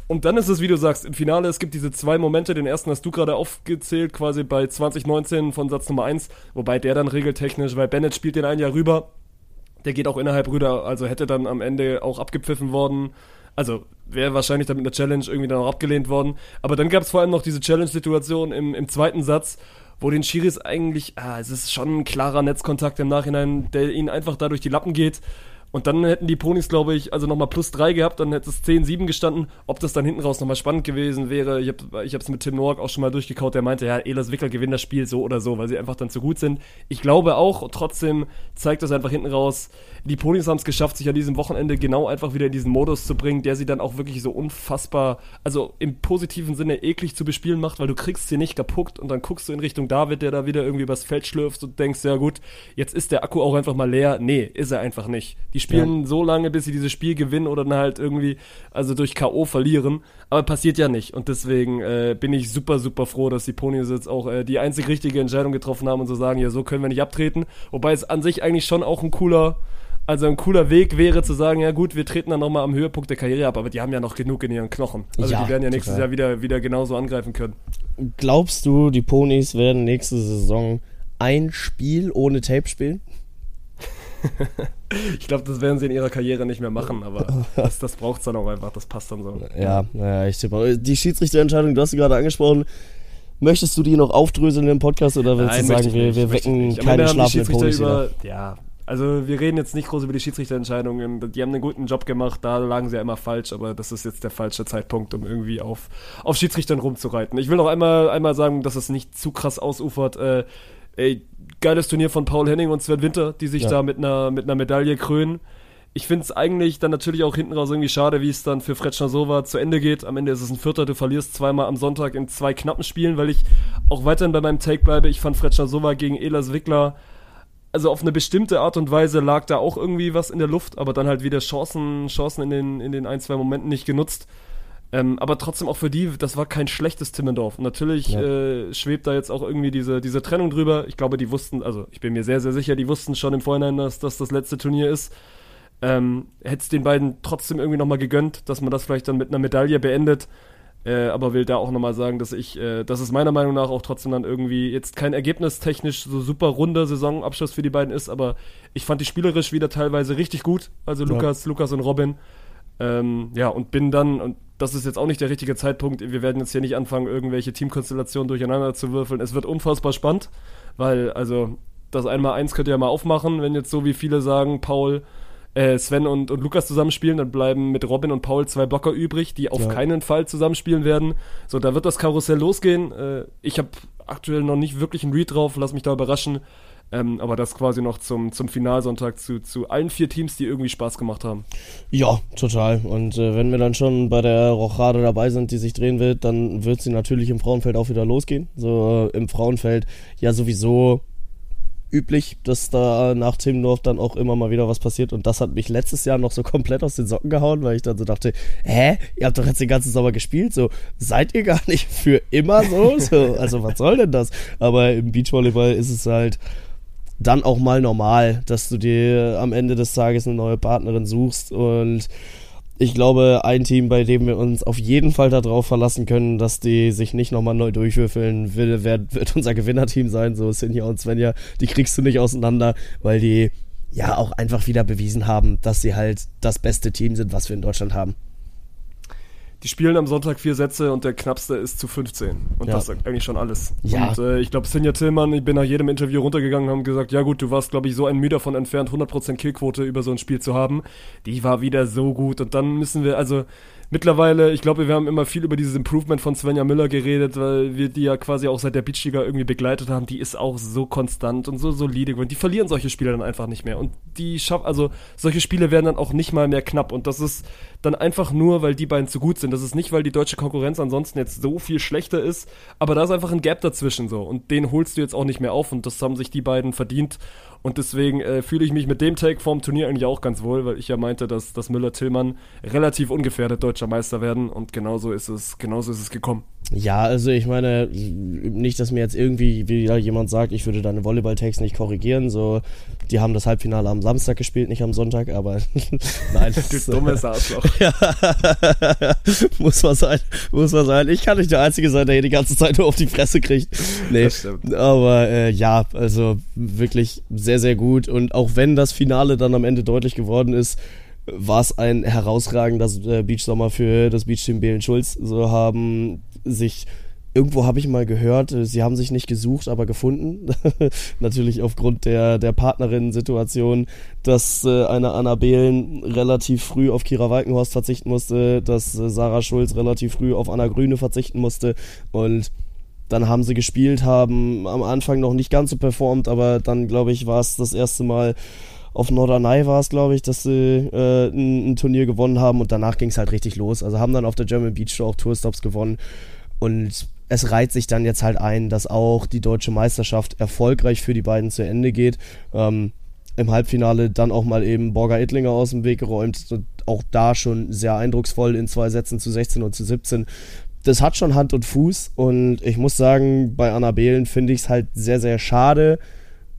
Und dann ist es, wie du sagst, im Finale, es gibt diese zwei Momente, den ersten hast du gerade aufgezählt, quasi bei 2019 von Satz Nummer 1, wobei der dann regeltechnisch, weil Bennett spielt den ein Jahr rüber, der geht auch innerhalb Brüder, also hätte dann am Ende auch abgepfiffen worden. Also wäre wahrscheinlich dann mit einer Challenge irgendwie dann auch abgelehnt worden. Aber dann gab es vor allem noch diese Challenge-Situation im, im zweiten Satz, wo den Schiris eigentlich, ah, es ist schon ein klarer Netzkontakt im Nachhinein, der ihnen einfach da durch die Lappen geht. Und dann hätten die Ponys, glaube ich, also nochmal plus 3 gehabt, dann hätte es 10-7 gestanden. Ob das dann hinten raus nochmal spannend gewesen wäre, ich habe es mit Tim Noack auch schon mal durchgekaut, der meinte, ja, Elas Wickler gewinnt das Spiel so oder so, weil sie einfach dann zu gut sind. Ich glaube auch, trotzdem zeigt das einfach hinten raus, die Ponys haben es geschafft, sich an diesem Wochenende genau einfach wieder in diesen Modus zu bringen, der sie dann auch wirklich so unfassbar, also im positiven Sinne eklig zu bespielen macht, weil du kriegst sie nicht kaputt und dann guckst du in Richtung David, der da wieder irgendwie übers Feld schlürft und denkst, ja gut, jetzt ist der Akku auch einfach mal leer. Nee, ist er einfach nicht. Die spielen ja. so lange, bis sie dieses Spiel gewinnen oder dann halt irgendwie, also durch K.O. verlieren. Aber passiert ja nicht. Und deswegen äh, bin ich super, super froh, dass die Ponys jetzt auch äh, die einzig richtige Entscheidung getroffen haben und so sagen, ja, so können wir nicht abtreten. Wobei es an sich eigentlich schon auch ein cooler, also ein cooler Weg wäre zu sagen, ja gut, wir treten dann nochmal am Höhepunkt der Karriere ab, aber die haben ja noch genug in ihren Knochen. Also ja, die werden ja nächstes total. Jahr wieder, wieder genauso angreifen können. Glaubst du, die Ponys werden nächste Saison ein Spiel ohne Tape spielen? ich glaube, das werden sie in ihrer Karriere nicht mehr machen, aber das, das braucht es dann auch einfach, das passt dann so. Ja, ja ich tippe. Die Schiedsrichterentscheidung, du hast sie gerade angesprochen. Möchtest du die noch aufdröseln im Podcast oder willst Nein, du sagen, wir, wir wecken keine schlafenden Ponys über, Ja, also wir reden jetzt nicht groß über die Schiedsrichterentscheidungen. Die haben einen guten Job gemacht, da lagen sie ja immer falsch, aber das ist jetzt der falsche Zeitpunkt, um irgendwie auf, auf Schiedsrichtern rumzureiten. Ich will noch einmal, einmal sagen, dass es nicht zu krass ausufert. Äh, ey, geiles Turnier von Paul Henning und Sven Winter, die sich ja. da mit einer, mit einer Medaille krönen. Ich finde es eigentlich dann natürlich auch hinten raus irgendwie schade, wie es dann für Fretschner Sova zu Ende geht. Am Ende ist es ein Vierter, du verlierst zweimal am Sonntag in zwei knappen Spielen, weil ich auch weiterhin bei meinem Take bleibe. Ich fand Fretschner Sova gegen Elas Wickler also auf eine bestimmte Art und Weise lag da auch irgendwie was in der Luft, aber dann halt wieder Chancen, Chancen in den, in den ein, zwei Momenten nicht genutzt. Ähm, aber trotzdem auch für die, das war kein schlechtes Timmendorf. Und natürlich ja. äh, schwebt da jetzt auch irgendwie diese, diese Trennung drüber. Ich glaube, die wussten, also ich bin mir sehr, sehr sicher, die wussten schon im Vorhinein, dass das das letzte Turnier ist. Ähm, Hätte es den beiden trotzdem irgendwie nochmal gegönnt, dass man das vielleicht dann mit einer Medaille beendet. Äh, aber will da auch nochmal sagen, dass ich, äh, dass es meiner Meinung nach auch trotzdem dann irgendwie jetzt kein ergebnistechnisch so super runder Saisonabschluss für die beiden ist, aber ich fand die spielerisch wieder teilweise richtig gut. Also ja. Lukas, Lukas und Robin. Ähm, ja, und bin dann, und das ist jetzt auch nicht der richtige Zeitpunkt, wir werden jetzt hier nicht anfangen, irgendwelche Teamkonstellationen durcheinander zu würfeln. Es wird unfassbar spannend, weil, also, das Einmal-Eins könnt ihr ja mal aufmachen, wenn jetzt so wie viele sagen, Paul, äh, Sven und, und Lukas zusammenspielen, dann bleiben mit Robin und Paul zwei Blocker übrig, die auf ja. keinen Fall zusammenspielen werden. So, da wird das Karussell losgehen. Äh, ich habe aktuell noch nicht wirklich einen Read drauf, lass mich da überraschen. Ähm, aber das quasi noch zum, zum Finalsonntag zu, zu allen vier Teams, die irgendwie Spaß gemacht haben. Ja, total. Und äh, wenn wir dann schon bei der Rochade dabei sind, die sich drehen wird, dann wird sie natürlich im Frauenfeld auch wieder losgehen. So äh, im Frauenfeld ja sowieso üblich, dass da nach Timmendorf dann auch immer mal wieder was passiert. Und das hat mich letztes Jahr noch so komplett aus den Socken gehauen, weil ich dann so dachte, hä, ihr habt doch jetzt den ganzen Sommer gespielt, so seid ihr gar nicht für immer so? so also was soll denn das? Aber im Beachvolleyball ist es halt dann auch mal normal, dass du dir am Ende des Tages eine neue Partnerin suchst und ich glaube, ein Team, bei dem wir uns auf jeden Fall darauf verlassen können, dass die sich nicht nochmal neu durchwürfeln, will, wird, wird unser Gewinnerteam sein. So Sinja und Svenja, die kriegst du nicht auseinander, weil die ja auch einfach wieder bewiesen haben, dass sie halt das beste Team sind, was wir in Deutschland haben die spielen am Sonntag vier Sätze und der knappste ist zu 15. Und ja. das sagt eigentlich schon alles. Ja. Und äh, ich glaube, Sinja Tillmann, ich bin nach jedem Interview runtergegangen und haben gesagt, ja gut, du warst, glaube ich, so ein Mühe davon entfernt, 100% Killquote über so ein Spiel zu haben. Die war wieder so gut. Und dann müssen wir, also mittlerweile, ich glaube, wir haben immer viel über dieses Improvement von Svenja Müller geredet, weil wir die ja quasi auch seit der Beachliga irgendwie begleitet haben. Die ist auch so konstant und so solide und die verlieren solche Spiele dann einfach nicht mehr. Und die schaffen, also solche Spiele werden dann auch nicht mal mehr knapp. Und das ist dann einfach nur, weil die beiden zu gut sind. Das ist nicht, weil die deutsche Konkurrenz ansonsten jetzt so viel schlechter ist, aber da ist einfach ein Gap dazwischen so. Und den holst du jetzt auch nicht mehr auf und das haben sich die beiden verdient. Und deswegen äh, fühle ich mich mit dem Take vorm Turnier eigentlich auch ganz wohl, weil ich ja meinte, dass, dass Müller-Tillmann relativ ungefährdet deutscher Meister werden und genauso ist es, genauso ist es gekommen. Ja, also ich meine, nicht, dass mir jetzt irgendwie wieder jemand sagt, ich würde deine Volleyball-Takes nicht korrigieren. So, die haben das Halbfinale am Samstag gespielt, nicht am Sonntag, aber nein. du dummes Arschloch. ja, muss man sein, muss man sein. Ich kann nicht der Einzige sein, der hier die ganze Zeit nur auf die Fresse kriegt. Nee, aber äh, ja, also wirklich sehr, sehr gut. Und auch wenn das Finale dann am Ende deutlich geworden ist, war es ein herausragender äh, Beachsommer für das Beachteam Belen Schulz. So haben sich irgendwo habe ich mal gehört, äh, sie haben sich nicht gesucht, aber gefunden. Natürlich aufgrund der, der Partnerinnen-Situation, dass äh, eine Anna Behlen relativ früh auf Kira Walkenhorst verzichten musste, dass Sarah Schulz relativ früh auf Anna Grüne verzichten musste und dann haben sie gespielt, haben am Anfang noch nicht ganz so performt, aber dann, glaube ich, war es das erste Mal auf Norderney war es, glaube ich, dass sie äh, ein, ein, Turnier gewonnen haben und danach ging es halt richtig los. Also haben dann auf der German Beach Show auch Tourstops gewonnen und es reiht sich dann jetzt halt ein, dass auch die deutsche Meisterschaft erfolgreich für die beiden zu Ende geht. Ähm, Im Halbfinale dann auch mal eben Borger Ittlinger aus dem Weg geräumt. Und auch da schon sehr eindrucksvoll in zwei Sätzen zu 16 und zu 17. Das hat schon Hand und Fuß und ich muss sagen, bei Annabelen finde ich es halt sehr, sehr schade,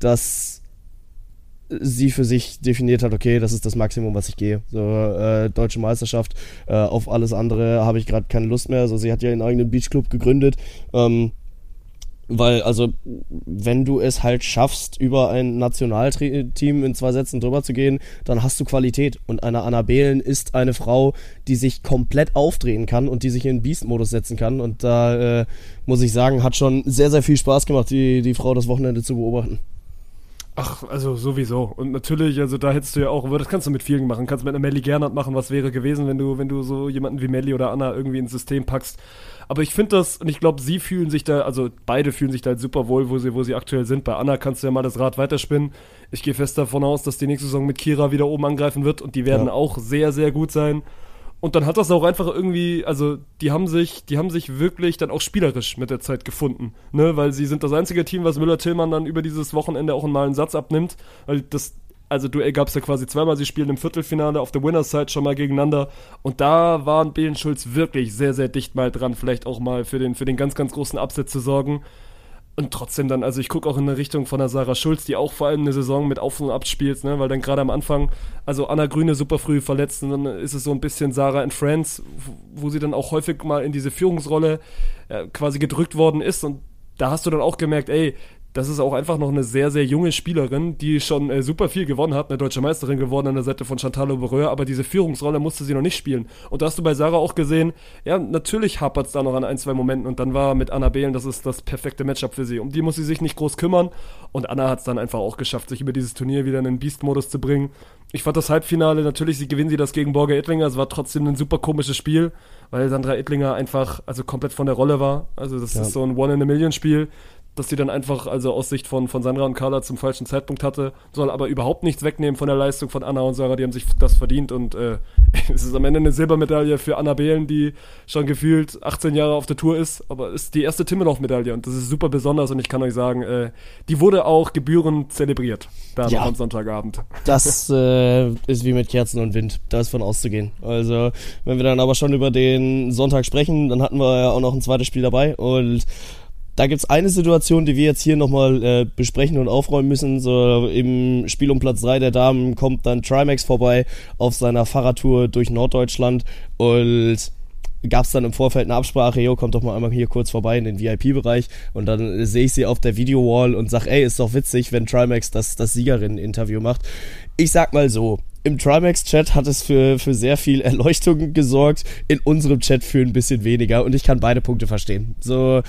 dass sie für sich definiert hat, okay, das ist das Maximum, was ich gehe. So, äh, deutsche Meisterschaft, äh, auf alles andere habe ich gerade keine Lust mehr. Also sie hat ja ihren eigenen Beachclub gegründet. Ähm, weil, also, wenn du es halt schaffst, über ein Nationalteam in zwei Sätzen drüber zu gehen, dann hast du Qualität. Und eine Annabelen ist eine Frau, die sich komplett aufdrehen kann und die sich in Beast-Modus setzen kann. Und da, äh, muss ich sagen, hat schon sehr, sehr viel Spaß gemacht, die, die Frau das Wochenende zu beobachten. Ach, also sowieso. Und natürlich, also da hättest du ja auch, das kannst du mit vielen machen. Kannst mit einer Melly Gernert machen, was wäre gewesen, wenn du, wenn du so jemanden wie Melly oder Anna irgendwie ins System packst. Aber ich finde das, und ich glaube, sie fühlen sich da, also beide fühlen sich da halt super wohl, wo sie, wo sie aktuell sind. Bei Anna kannst du ja mal das Rad weiterspinnen. Ich gehe fest davon aus, dass die nächste Saison mit Kira wieder oben angreifen wird und die werden ja. auch sehr, sehr gut sein. Und dann hat das auch einfach irgendwie, also die haben sich, die haben sich wirklich dann auch spielerisch mit der Zeit gefunden, ne, weil sie sind das einzige Team, was Müller-Tillmann dann über dieses Wochenende auch mal einen Satz abnimmt, weil das Also Duell gab es ja quasi zweimal. Sie spielen im Viertelfinale auf der Winners Side schon mal gegeneinander. Und da waren Belen Schulz wirklich sehr, sehr dicht mal dran, vielleicht auch mal für den, für den ganz, ganz großen Absatz zu sorgen. Und trotzdem dann, also ich gucke auch in der Richtung von der Sarah Schulz, die auch vor allem eine Saison mit Auf und Ab spielt, ne? weil dann gerade am Anfang, also Anna Grüne super früh verletzt und dann ist es so ein bisschen Sarah and Friends, wo sie dann auch häufig mal in diese Führungsrolle äh, quasi gedrückt worden ist und da hast du dann auch gemerkt, ey, das ist auch einfach noch eine sehr, sehr junge Spielerin, die schon äh, super viel gewonnen hat, eine deutsche Meisterin geworden an der Seite von Chantal Obereur, aber diese Führungsrolle musste sie noch nicht spielen. Und da hast du bei Sarah auch gesehen, ja, natürlich hapert es da noch an ein, zwei Momenten und dann war mit Anna Behlen, das ist das perfekte Matchup für sie. Um die muss sie sich nicht groß kümmern und Anna hat es dann einfach auch geschafft, sich über dieses Turnier wieder in den Beast-Modus zu bringen. Ich fand das Halbfinale, natürlich sie gewinnen sie das gegen Borger Ettlinger, es war trotzdem ein super komisches Spiel, weil Sandra Ettlinger einfach also komplett von der Rolle war. Also das ja. ist so ein One-in-a-Million-Spiel dass sie dann einfach, also aus Sicht von, von Sandra und Carla zum falschen Zeitpunkt hatte, soll aber überhaupt nichts wegnehmen von der Leistung von Anna und Sarah, die haben sich das verdient und äh, es ist am Ende eine Silbermedaille für Anna Behlen, die schon gefühlt 18 Jahre auf der Tour ist, aber ist die erste Timmelow-Medaille und das ist super besonders und ich kann euch sagen, äh, die wurde auch gebührend zelebriert, da ja, am Sonntagabend. Das äh, ist wie mit Kerzen und Wind, da ist von auszugehen. Also, wenn wir dann aber schon über den Sonntag sprechen, dann hatten wir ja auch noch ein zweites Spiel dabei und da gibt es eine Situation, die wir jetzt hier nochmal äh, besprechen und aufräumen müssen. So im Spiel um Platz 3 der Damen kommt dann Trimax vorbei auf seiner Fahrradtour durch Norddeutschland und gab es dann im Vorfeld eine Absprache, jo, kommt doch mal einmal hier kurz vorbei in den VIP-Bereich und dann sehe ich sie auf der Video-Wall und sag, ey, ist doch witzig, wenn Trimax das, das Siegerinnen-Interview macht. Ich sag mal so, im Trimax-Chat hat es für, für sehr viel Erleuchtung gesorgt, in unserem Chat für ein bisschen weniger und ich kann beide Punkte verstehen. So,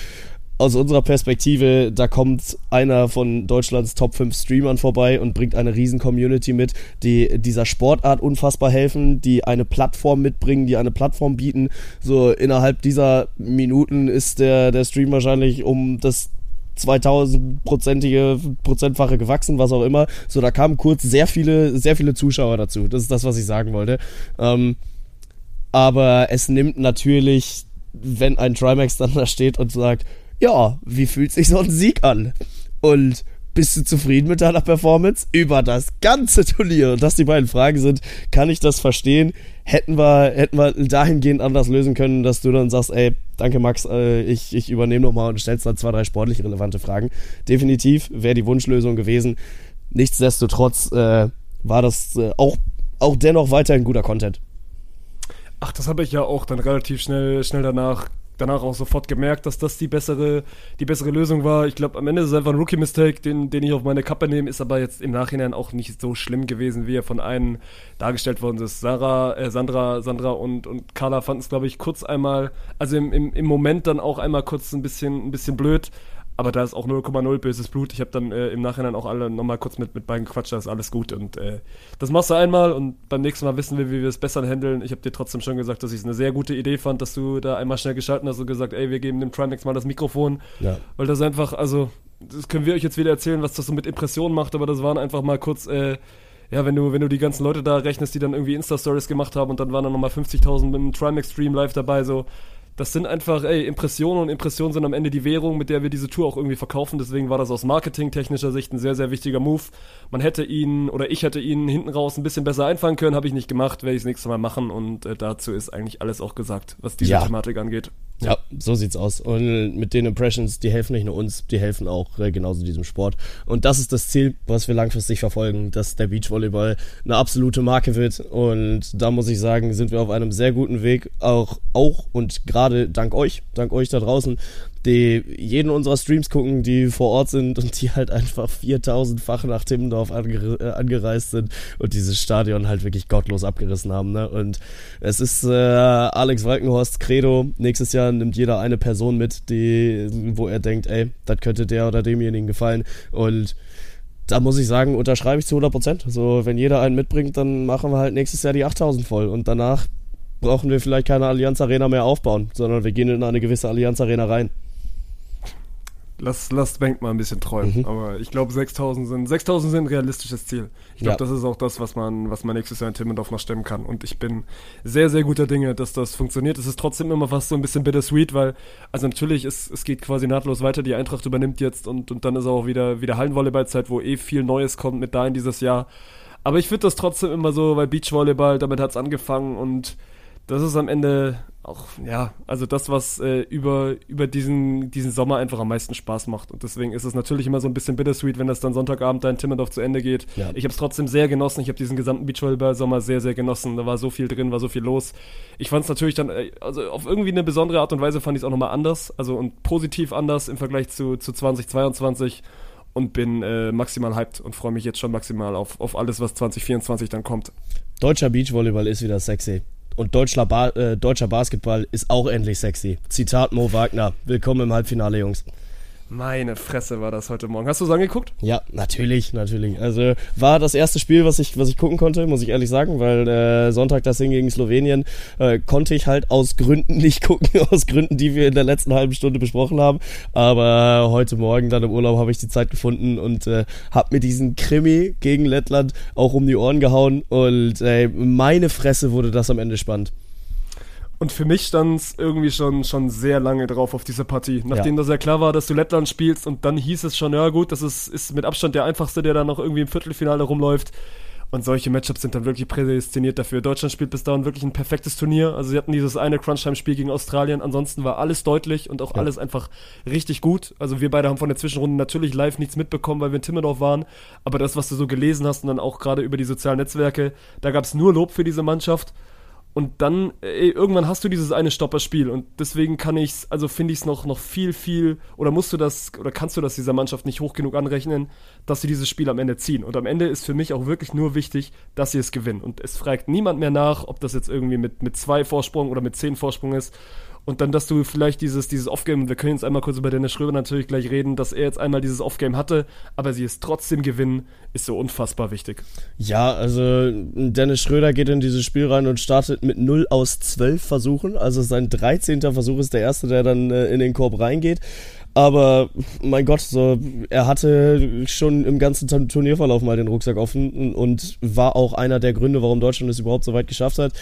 aus unserer Perspektive, da kommt einer von Deutschlands Top 5 Streamern vorbei und bringt eine riesen Community mit, die dieser Sportart unfassbar helfen, die eine Plattform mitbringen, die eine Plattform bieten. So innerhalb dieser Minuten ist der, der Stream wahrscheinlich um das 2000-prozentige Prozentfache gewachsen, was auch immer. So, da kamen kurz sehr viele, sehr viele Zuschauer dazu. Das ist das, was ich sagen wollte. Ähm, aber es nimmt natürlich, wenn ein Trimax dann da steht und sagt, ja, wie fühlt sich so ein Sieg an? Und bist du zufrieden mit deiner Performance über das ganze Turnier? Und dass die beiden Fragen sind, kann ich das verstehen? Hätten wir, hätten wir dahingehend anders lösen können, dass du dann sagst, ey, danke Max, äh, ich, ich übernehme nochmal und stellst dann zwei, drei sportlich relevante Fragen. Definitiv wäre die Wunschlösung gewesen. Nichtsdestotrotz äh, war das äh, auch, auch dennoch weiterhin guter Content. Ach, das habe ich ja auch dann relativ schnell, schnell danach danach auch sofort gemerkt, dass das die bessere, die bessere Lösung war. Ich glaube, am Ende ist es einfach ein Rookie-Mistake, den, den ich auf meine Kappe nehme, ist aber jetzt im Nachhinein auch nicht so schlimm gewesen, wie er von einem dargestellt worden ist. Sarah, äh, Sandra, Sandra und, und Carla fanden es, glaube ich, kurz einmal, also im, im, im Moment dann auch einmal kurz ein bisschen, ein bisschen blöd aber da ist auch 0,0 böses Blut. Ich habe dann äh, im Nachhinein auch alle nochmal kurz mit, mit beiden gequatscht, da ist alles gut. Und äh, das machst du einmal und beim nächsten Mal wissen wir, wie wir es besser handeln. Ich habe dir trotzdem schon gesagt, dass ich es eine sehr gute Idee fand, dass du da einmal schnell geschalten hast und gesagt, ey, wir geben dem Trimax mal das Mikrofon. Ja. Weil das einfach, also, das können wir euch jetzt wieder erzählen, was das so mit Impressionen macht, aber das waren einfach mal kurz, äh, ja, wenn du, wenn du die ganzen Leute da rechnest, die dann irgendwie Insta-Stories gemacht haben und dann waren dann nochmal 50.000 mit einem Trimax-Stream live dabei, so, das sind einfach, ey, Impressionen und Impressionen sind am Ende die Währung, mit der wir diese Tour auch irgendwie verkaufen. Deswegen war das aus marketingtechnischer Sicht ein sehr, sehr wichtiger Move. Man hätte ihn oder ich hätte ihn hinten raus ein bisschen besser einfangen können, habe ich nicht gemacht, werde ich das nächste Mal machen und äh, dazu ist eigentlich alles auch gesagt, was diese ja. Thematik angeht. Ja, so sieht's aus. Und mit den Impressions, die helfen nicht nur uns, die helfen auch äh, genauso diesem Sport. Und das ist das Ziel, was wir langfristig verfolgen, dass der Beachvolleyball eine absolute Marke wird. Und da muss ich sagen, sind wir auf einem sehr guten Weg. Auch, auch und gerade dank euch, dank euch da draußen, die jeden unserer Streams gucken, die vor Ort sind und die halt einfach 4000-fach nach Timmendorf ange äh, angereist sind und dieses Stadion halt wirklich gottlos abgerissen haben. Ne? Und es ist äh, Alex Walkenhorst Credo. Nächstes Jahr nimmt jeder eine Person mit, die, wo er denkt, ey, das könnte der oder demjenigen gefallen. Und da muss ich sagen, unterschreibe ich zu 100 Prozent. So, wenn jeder einen mitbringt, dann machen wir halt nächstes Jahr die 8000 voll und danach brauchen wir vielleicht keine Allianz Arena mehr aufbauen, sondern wir gehen in eine gewisse Allianz Arena rein. Lass, lass Bank mal ein bisschen träumen. Mhm. Aber ich glaube, 6000 sind, 6000 sind ein realistisches Ziel. Ich glaube, ja. das ist auch das, was man, was man nächstes Jahr in Timmendorf noch stemmen kann. Und ich bin sehr, sehr guter Dinge, dass das funktioniert. Es ist trotzdem immer fast so ein bisschen bittersweet, weil, also natürlich, es, es geht quasi nahtlos weiter. Die Eintracht übernimmt jetzt und, und dann ist auch wieder, wieder Hallenvolleyballzeit, wo eh viel Neues kommt mit da in dieses Jahr. Aber ich finde das trotzdem immer so, weil Beachvolleyball, damit hat es angefangen und das ist am Ende auch, ja, also das, was äh, über, über diesen, diesen Sommer einfach am meisten Spaß macht. Und deswegen ist es natürlich immer so ein bisschen bittersweet, wenn das dann Sonntagabend da in Timmendorf zu Ende geht. Ja. Ich habe es trotzdem sehr genossen. Ich habe diesen gesamten Beachvolleyball-Sommer sehr, sehr genossen. Da war so viel drin, war so viel los. Ich fand es natürlich dann, äh, also auf irgendwie eine besondere Art und Weise fand ich es auch nochmal anders. Also und positiv anders im Vergleich zu, zu 2022 und bin äh, maximal hyped und freue mich jetzt schon maximal auf, auf alles, was 2024 dann kommt. Deutscher Beachvolleyball ist wieder sexy. Und deutscher, ba äh, deutscher Basketball ist auch endlich sexy. Zitat Mo Wagner. Willkommen im Halbfinale, Jungs. Meine Fresse war das heute Morgen. Hast du es angeguckt? Ja, natürlich, natürlich. Also war das erste Spiel, was ich, was ich gucken konnte, muss ich ehrlich sagen, weil äh, Sonntag das Ding gegen Slowenien äh, konnte ich halt aus Gründen nicht gucken, aus Gründen, die wir in der letzten halben Stunde besprochen haben. Aber heute Morgen dann im Urlaub habe ich die Zeit gefunden und äh, habe mir diesen Krimi gegen Lettland auch um die Ohren gehauen und äh, meine Fresse wurde das am Ende spannend. Und für mich stand es irgendwie schon, schon sehr lange drauf auf diese Partie. Nachdem ja. das ja klar war, dass du Lettland spielst und dann hieß es schon, ja gut, das ist, ist mit Abstand der einfachste, der da noch irgendwie im Viertelfinale rumläuft. Und solche Matchups sind dann wirklich prädestiniert dafür. Deutschland spielt bis dahin wirklich ein perfektes Turnier. Also sie hatten dieses eine Crunchtime-Spiel gegen Australien. Ansonsten war alles deutlich und auch ja. alles einfach richtig gut. Also wir beide haben von der Zwischenrunde natürlich live nichts mitbekommen, weil wir in Timmendorf waren. Aber das, was du so gelesen hast und dann auch gerade über die sozialen Netzwerke, da gab es nur Lob für diese Mannschaft. Und dann, ey, irgendwann hast du dieses eine Stopperspiel und deswegen kann ich's, also finde ich es noch, noch viel, viel, oder musst du das, oder kannst du das dieser Mannschaft nicht hoch genug anrechnen, dass sie dieses Spiel am Ende ziehen. Und am Ende ist für mich auch wirklich nur wichtig, dass sie es gewinnen. Und es fragt niemand mehr nach, ob das jetzt irgendwie mit, mit zwei Vorsprung oder mit zehn Vorsprung ist. Und dann, dass du vielleicht dieses, dieses Off-Game, wir können jetzt einmal kurz über Dennis Schröder natürlich gleich reden, dass er jetzt einmal dieses Off-Game hatte, aber sie es trotzdem gewinnen, ist so unfassbar wichtig. Ja, also Dennis Schröder geht in dieses Spiel rein und startet mit 0 aus 12 Versuchen. Also sein 13. Versuch ist der erste, der dann äh, in den Korb reingeht. Aber mein Gott, so, er hatte schon im ganzen Turnierverlauf mal den Rucksack offen und war auch einer der Gründe, warum Deutschland es überhaupt so weit geschafft hat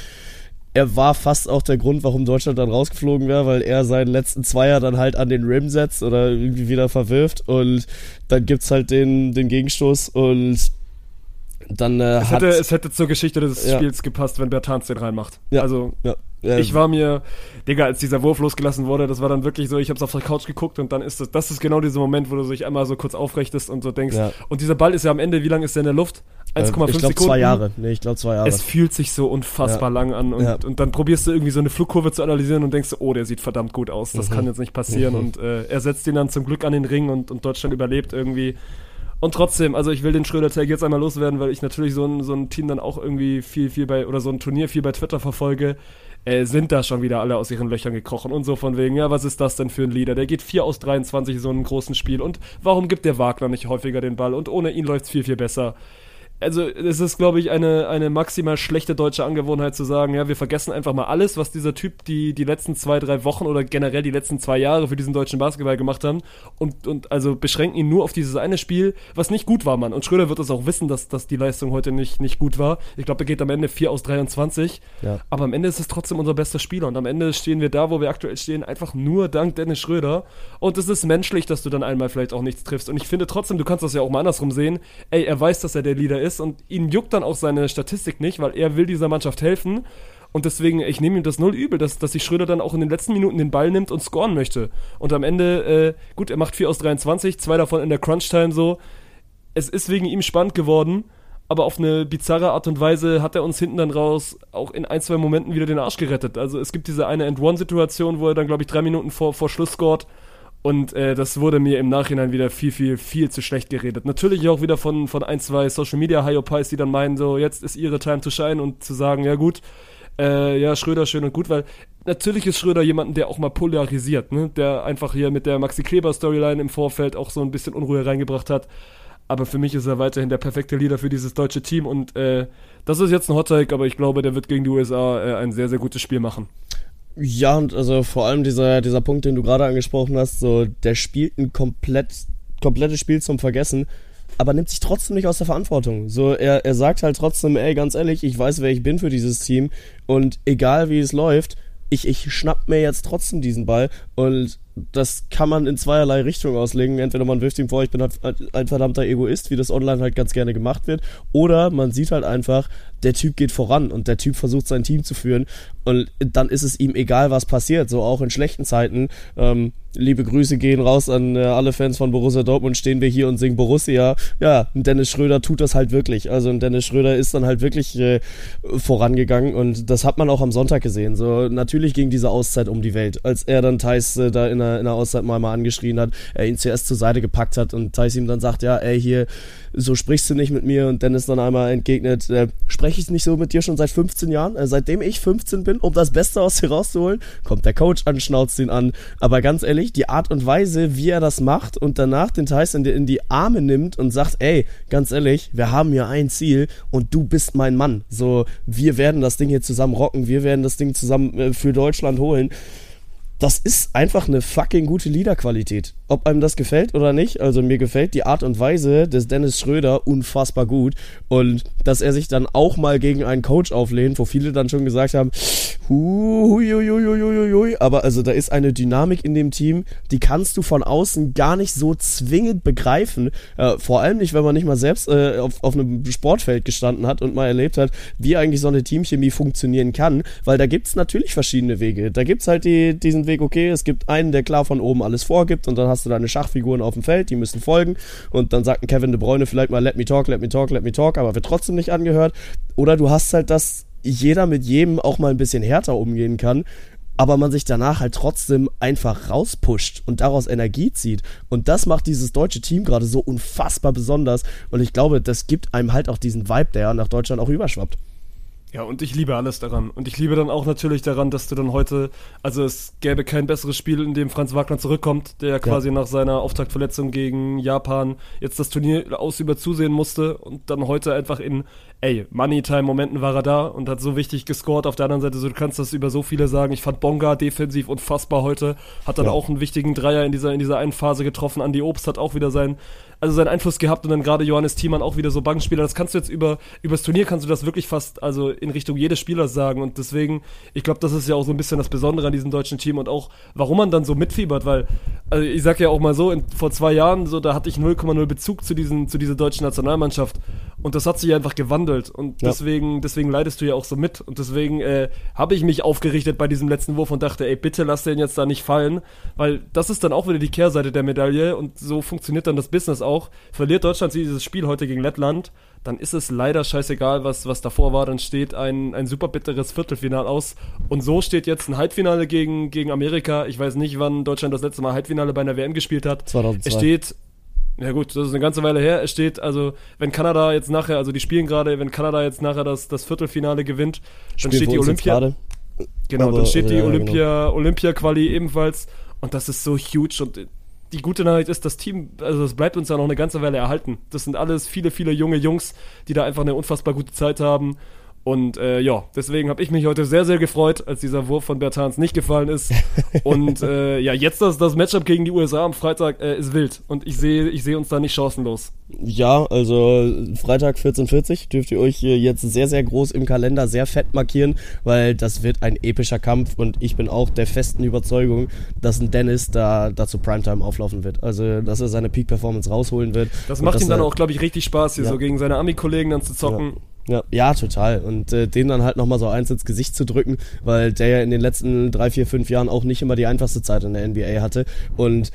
er war fast auch der Grund, warum Deutschland dann rausgeflogen wäre, weil er seinen letzten Zweier dann halt an den Rim setzt oder irgendwie wieder verwirft und dann gibt's halt den, den Gegenstoß und dann äh, es, hätte, es hätte zur Geschichte des ja. Spiels gepasst, wenn Bertans den reinmacht. Ja. Also ja. Ja. Ich war mir, Digga, als dieser Wurf losgelassen wurde, das war dann wirklich so, ich hab's auf der Couch geguckt und dann ist das, das ist genau dieser Moment, wo du dich einmal so kurz aufrechtest und so denkst. Ja. Und dieser Ball ist ja am Ende, wie lange ist der in der Luft? 1,5 äh, Sekunden. Ich glaube zwei Jahre. Nee, ich glaube zwei Jahre. Es fühlt sich so unfassbar ja. lang an und, ja. und dann probierst du irgendwie so eine Flugkurve zu analysieren und denkst, oh, der sieht verdammt gut aus, das mhm. kann jetzt nicht passieren mhm. und äh, er setzt ihn dann zum Glück an den Ring und, und Deutschland überlebt irgendwie. Und trotzdem, also ich will den Schröder-Tag jetzt einmal loswerden, weil ich natürlich so ein, so ein Team dann auch irgendwie viel, viel bei, oder so ein Turnier viel bei Twitter verfolge äh, sind da schon wieder alle aus ihren Löchern gekrochen und so von wegen, ja, was ist das denn für ein Leader? Der geht 4 aus 23 in so einem großen Spiel. Und warum gibt der Wagner nicht häufiger den Ball? Und ohne ihn läuft es viel, viel besser also es ist, glaube ich, eine, eine maximal schlechte deutsche Angewohnheit zu sagen, ja, wir vergessen einfach mal alles, was dieser Typ die, die letzten zwei, drei Wochen oder generell die letzten zwei Jahre für diesen deutschen Basketball gemacht haben und, und also beschränken ihn nur auf dieses eine Spiel, was nicht gut war, Mann. Und Schröder wird es auch wissen, dass, dass die Leistung heute nicht, nicht gut war. Ich glaube, er geht am Ende 4 aus 23, ja. aber am Ende ist es trotzdem unser bester Spieler und am Ende stehen wir da, wo wir aktuell stehen, einfach nur dank Dennis Schröder und es ist menschlich, dass du dann einmal vielleicht auch nichts triffst und ich finde trotzdem, du kannst das ja auch mal andersrum sehen, ey, er weiß, dass er der Leader ist, ist und ihn juckt dann auch seine Statistik nicht, weil er will dieser Mannschaft helfen. Und deswegen, ich nehme ihm das null übel, dass, dass sich Schröder dann auch in den letzten Minuten den Ball nimmt und scoren möchte. Und am Ende, äh, gut, er macht 4 aus 23, zwei davon in der Crunch-Time so. Es ist wegen ihm spannend geworden, aber auf eine bizarre Art und Weise hat er uns hinten dann raus auch in ein, zwei Momenten wieder den Arsch gerettet. Also es gibt diese eine End-One-Situation, wo er dann, glaube ich, drei Minuten vor, vor Schluss scoret und äh, das wurde mir im Nachhinein wieder viel, viel, viel zu schlecht geredet. Natürlich auch wieder von, von ein, zwei Social Media Hyopies, die dann meinen, so, jetzt ist ihre Time to shine und zu sagen, ja gut, äh, ja, Schröder schön und gut, weil natürlich ist Schröder jemand, der auch mal polarisiert, ne? Der einfach hier mit der Maxi Kleber Storyline im Vorfeld auch so ein bisschen Unruhe reingebracht hat. Aber für mich ist er weiterhin der perfekte Leader für dieses deutsche Team und äh, das ist jetzt ein Hot Take, aber ich glaube, der wird gegen die USA äh, ein sehr, sehr gutes Spiel machen. Ja, und also vor allem dieser, dieser Punkt, den du gerade angesprochen hast, so, der spielt ein komplett, komplettes Spiel zum Vergessen, aber nimmt sich trotzdem nicht aus der Verantwortung. So, er, er sagt halt trotzdem, ey, ganz ehrlich, ich weiß, wer ich bin für dieses Team und egal wie es läuft, ich, ich schnapp mir jetzt trotzdem diesen Ball Und das kann man in zweierlei Richtungen auslegen. Entweder man wirft ihm vor, ich bin halt ein verdammter Egoist, wie das online halt ganz gerne gemacht wird, oder man sieht halt einfach, der Typ geht voran und der Typ versucht sein Team zu führen und dann ist es ihm egal, was passiert, so auch in schlechten Zeiten. Ähm, liebe Grüße gehen raus an äh, alle Fans von Borussia Dortmund, stehen wir hier und singen Borussia. Ja, Dennis Schröder tut das halt wirklich. Also Dennis Schröder ist dann halt wirklich äh, vorangegangen und das hat man auch am Sonntag gesehen. So natürlich ging diese Auszeit um die Welt, als er dann Thais äh, da in der, in der Auszeit mal, mal angeschrien hat, er ihn zuerst zur Seite gepackt hat und Thais ihm dann sagt, ja, ey, hier, so sprichst du nicht mit mir und Dennis dann einmal entgegnet, äh, spreche ich nicht so mit dir schon seit 15 Jahren? Äh, seitdem ich 15 bin, um das Beste aus dir rauszuholen, kommt der Coach an, schnauzt ihn an. Aber ganz ehrlich, die Art und Weise, wie er das macht und danach den Tyson in die Arme nimmt und sagt, ey, ganz ehrlich, wir haben hier ein Ziel und du bist mein Mann. So, wir werden das Ding hier zusammen rocken, wir werden das Ding zusammen äh, für Deutschland holen das ist einfach eine fucking gute Liederqualität ob einem das gefällt oder nicht. Also mir gefällt die Art und Weise des Dennis Schröder unfassbar gut. Und dass er sich dann auch mal gegen einen Coach auflehnt, wo viele dann schon gesagt haben, hui, aber also da ist eine Dynamik in dem Team, die kannst du von außen gar nicht so zwingend begreifen. Äh, vor allem nicht, wenn man nicht mal selbst äh, auf, auf einem Sportfeld gestanden hat und mal erlebt hat, wie eigentlich so eine Teamchemie funktionieren kann. Weil da gibt's natürlich verschiedene Wege. Da gibt's halt die, diesen Weg, okay, es gibt einen, der klar von oben alles vorgibt und dann hast hast du deine Schachfiguren auf dem Feld, die müssen folgen und dann sagt ein Kevin de Bruyne vielleicht mal let me talk, let me talk, let me talk, aber wird trotzdem nicht angehört. Oder du hast halt, dass jeder mit jedem auch mal ein bisschen härter umgehen kann aber man sich danach halt trotzdem einfach rauspusht und daraus Energie zieht. Und das macht dieses deutsche Team gerade so unfassbar besonders. Und ich glaube, das gibt einem halt auch diesen Vibe, der nach Deutschland auch überschwappt. Ja, und ich liebe alles daran. Und ich liebe dann auch natürlich daran, dass du dann heute, also es gäbe kein besseres Spiel, in dem Franz Wagner zurückkommt, der quasi ja. nach seiner Auftaktverletzung gegen Japan jetzt das Turnier aus über zusehen musste und dann heute einfach in, ey, Money-Time-Momenten war er da und hat so wichtig gescored. Auf der anderen Seite, so, du kannst das über so viele sagen. Ich fand Bonga defensiv unfassbar heute, hat dann ja. auch einen wichtigen Dreier in dieser, in dieser einen Phase getroffen. Andi Obst hat auch wieder sein, also seinen Einfluss gehabt und dann gerade Johannes Thiemann auch wieder so Bankspieler. Das kannst du jetzt über übers Turnier kannst du das wirklich fast also in Richtung jedes Spielers sagen und deswegen ich glaube, das ist ja auch so ein bisschen das Besondere an diesem deutschen Team und auch warum man dann so mitfiebert, weil also ich sag ja auch mal so in, vor zwei Jahren so da hatte ich 0,0 Bezug zu diesen zu dieser deutschen Nationalmannschaft und das hat sich einfach gewandelt und ja. deswegen deswegen leidest du ja auch so mit und deswegen äh, habe ich mich aufgerichtet bei diesem letzten Wurf und dachte, ey bitte lass den jetzt da nicht fallen, weil das ist dann auch wieder die Kehrseite der Medaille und so funktioniert dann das Business auch. Verliert Deutschland dieses Spiel heute gegen Lettland, dann ist es leider scheißegal, was, was davor war. Dann steht ein, ein super bitteres Viertelfinal aus. Und so steht jetzt ein Halbfinale gegen, gegen Amerika. Ich weiß nicht, wann Deutschland das letzte Mal Halbfinale bei einer WM gespielt hat. 2002. Es steht ja gut, das ist eine ganze Weile her. Es steht, also, wenn Kanada jetzt nachher, also die spielen gerade, wenn Kanada jetzt nachher das, das Viertelfinale gewinnt, dann steht die Olympia. Genau, Aber, dann steht die ja, Olympia, genau. Olympia-Quali ebenfalls. Und das ist so huge. Und die gute Nachricht ist, das Team, also es bleibt uns ja noch eine ganze Weile erhalten. Das sind alles viele, viele junge Jungs, die da einfach eine unfassbar gute Zeit haben. Und äh, ja, deswegen habe ich mich heute sehr, sehr gefreut, als dieser Wurf von Bertans nicht gefallen ist. Und äh, ja, jetzt das, das Matchup gegen die USA am Freitag äh, ist wild. Und ich sehe ich sehe uns da nicht chancenlos. Ja, also Freitag 14.40 dürft ihr euch jetzt sehr, sehr groß im Kalender sehr fett markieren, weil das wird ein epischer Kampf und ich bin auch der festen Überzeugung, dass ein Dennis da, da zu Primetime auflaufen wird. Also, dass er seine Peak-Performance rausholen wird. Das macht ihm dann auch, glaube ich, richtig Spaß, hier ja. so gegen seine Ami-Kollegen dann zu zocken. Ja. Ja, ja, total. Und äh, den dann halt nochmal so eins ins Gesicht zu drücken, weil der ja in den letzten drei, vier, fünf Jahren auch nicht immer die einfachste Zeit in der NBA hatte. Und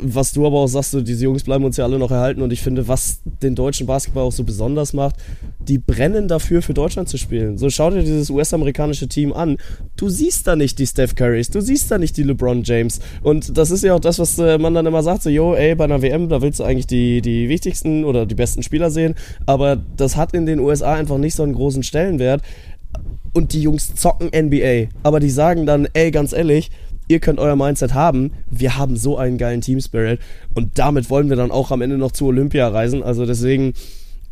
was du aber auch sagst, so, diese Jungs bleiben uns ja alle noch erhalten und ich finde, was den deutschen Basketball auch so besonders macht, die brennen dafür, für Deutschland zu spielen. So schau dir dieses US-amerikanische Team an. Du siehst da nicht die Steph Currys, du siehst da nicht die LeBron James und das ist ja auch das, was äh, man dann immer sagt, so, yo, ey, bei einer WM, da willst du eigentlich die, die wichtigsten oder die besten Spieler sehen, aber das hat in den USA einfach nicht so einen großen Stellenwert und die Jungs zocken NBA, aber die sagen dann, ey, ganz ehrlich, ihr könnt euer Mindset haben. Wir haben so einen geilen Team Spirit und damit wollen wir dann auch am Ende noch zu Olympia reisen. Also deswegen,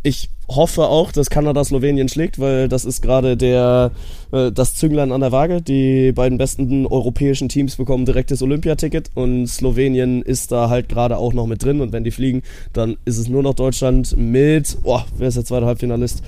ich hoffe auch, dass Kanada Slowenien schlägt, weil das ist gerade der äh, das Zünglein an der Waage. Die beiden besten europäischen Teams bekommen direktes Olympiaticket und Slowenien ist da halt gerade auch noch mit drin und wenn die fliegen, dann ist es nur noch Deutschland mit, oh, wer ist der zweite Halbfinalist?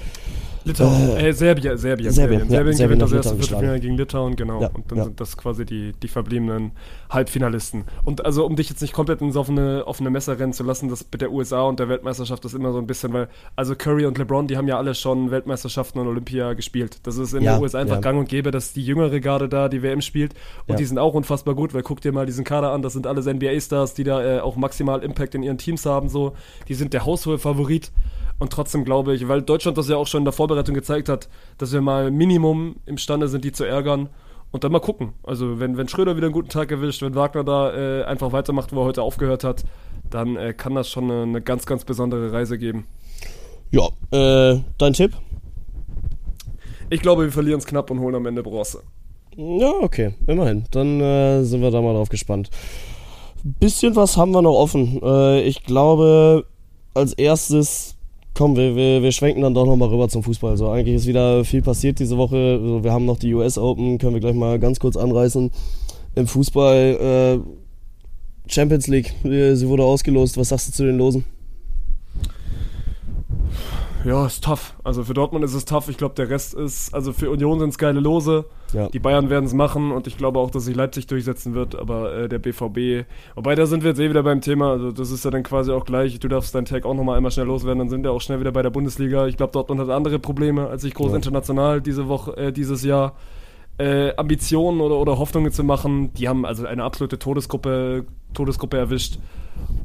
Litauen, äh, äh, Serbien, Serbien, Serbien, Serbien, Serbien Serbien gewinnt das erste Viertelfinale gegen Litauen, genau. Ja, und dann ja. sind das quasi die, die verbliebenen Halbfinalisten. Und also, um dich jetzt nicht komplett ins offene, offene Messer rennen zu lassen, das mit der USA und der Weltmeisterschaft ist immer so ein bisschen, weil, also Curry und LeBron, die haben ja alle schon Weltmeisterschaften und Olympia gespielt. Das ist in Ja, den USA einfach ja. gang und gäbe, dass die jüngere Garde da die WM spielt. Und Ja. die sind auch unfassbar gut, weil guck dir mal diesen Kader an, das sind alles NBA-Stars, die da äh, auch maximal Impact in ihren Teams haben, so. Die sind der haushohe Favorit. Und trotzdem glaube ich, weil Deutschland das ja auch schon in der Vorbereitung gezeigt hat, dass wir mal Minimum imstande sind, die zu ärgern. Und dann mal gucken. Also, wenn, wenn Schröder wieder einen guten Tag erwischt, wenn Wagner da äh, einfach weitermacht, wo er heute aufgehört hat, dann äh, kann das schon eine, eine ganz, ganz besondere Reise geben. Ja, äh, dein Tipp? Ich glaube, wir verlieren es knapp und holen am Ende Bronze. Ja, okay, immerhin. Dann äh, sind wir da mal drauf gespannt. Bisschen was haben wir noch offen. Äh, ich glaube, als erstes, komm, wir, wir, wir schwenken dann doch nochmal rüber zum Fußball. So, eigentlich ist wieder viel passiert diese Woche. Also, wir haben noch die US Open, können wir gleich mal ganz kurz anreißen. Im Fußball, äh, Champions League, äh, sie wurde ausgelost. Was sagst du zu den Losen? Ja, ist tough. Also für Dortmund ist es tough. Ich glaube, der Rest ist, also für Union sind es geile Lose. Ja. Die Bayern werden es machen und ich glaube auch, dass sich Leipzig durchsetzen wird, aber äh, der BVB, wobei da sind wir jetzt eh wieder beim Thema, also das ist ja dann quasi auch gleich, du darfst deinen Tag auch nochmal einmal schnell loswerden, dann sind wir auch schnell wieder bei der Bundesliga. Ich glaube, Dortmund hat andere Probleme, als sich groß Ja. international diese Woche, äh, dieses Jahr äh, Ambitionen oder, oder Hoffnungen zu machen. Die haben also eine absolute Todesgruppe, Todesgruppe erwischt.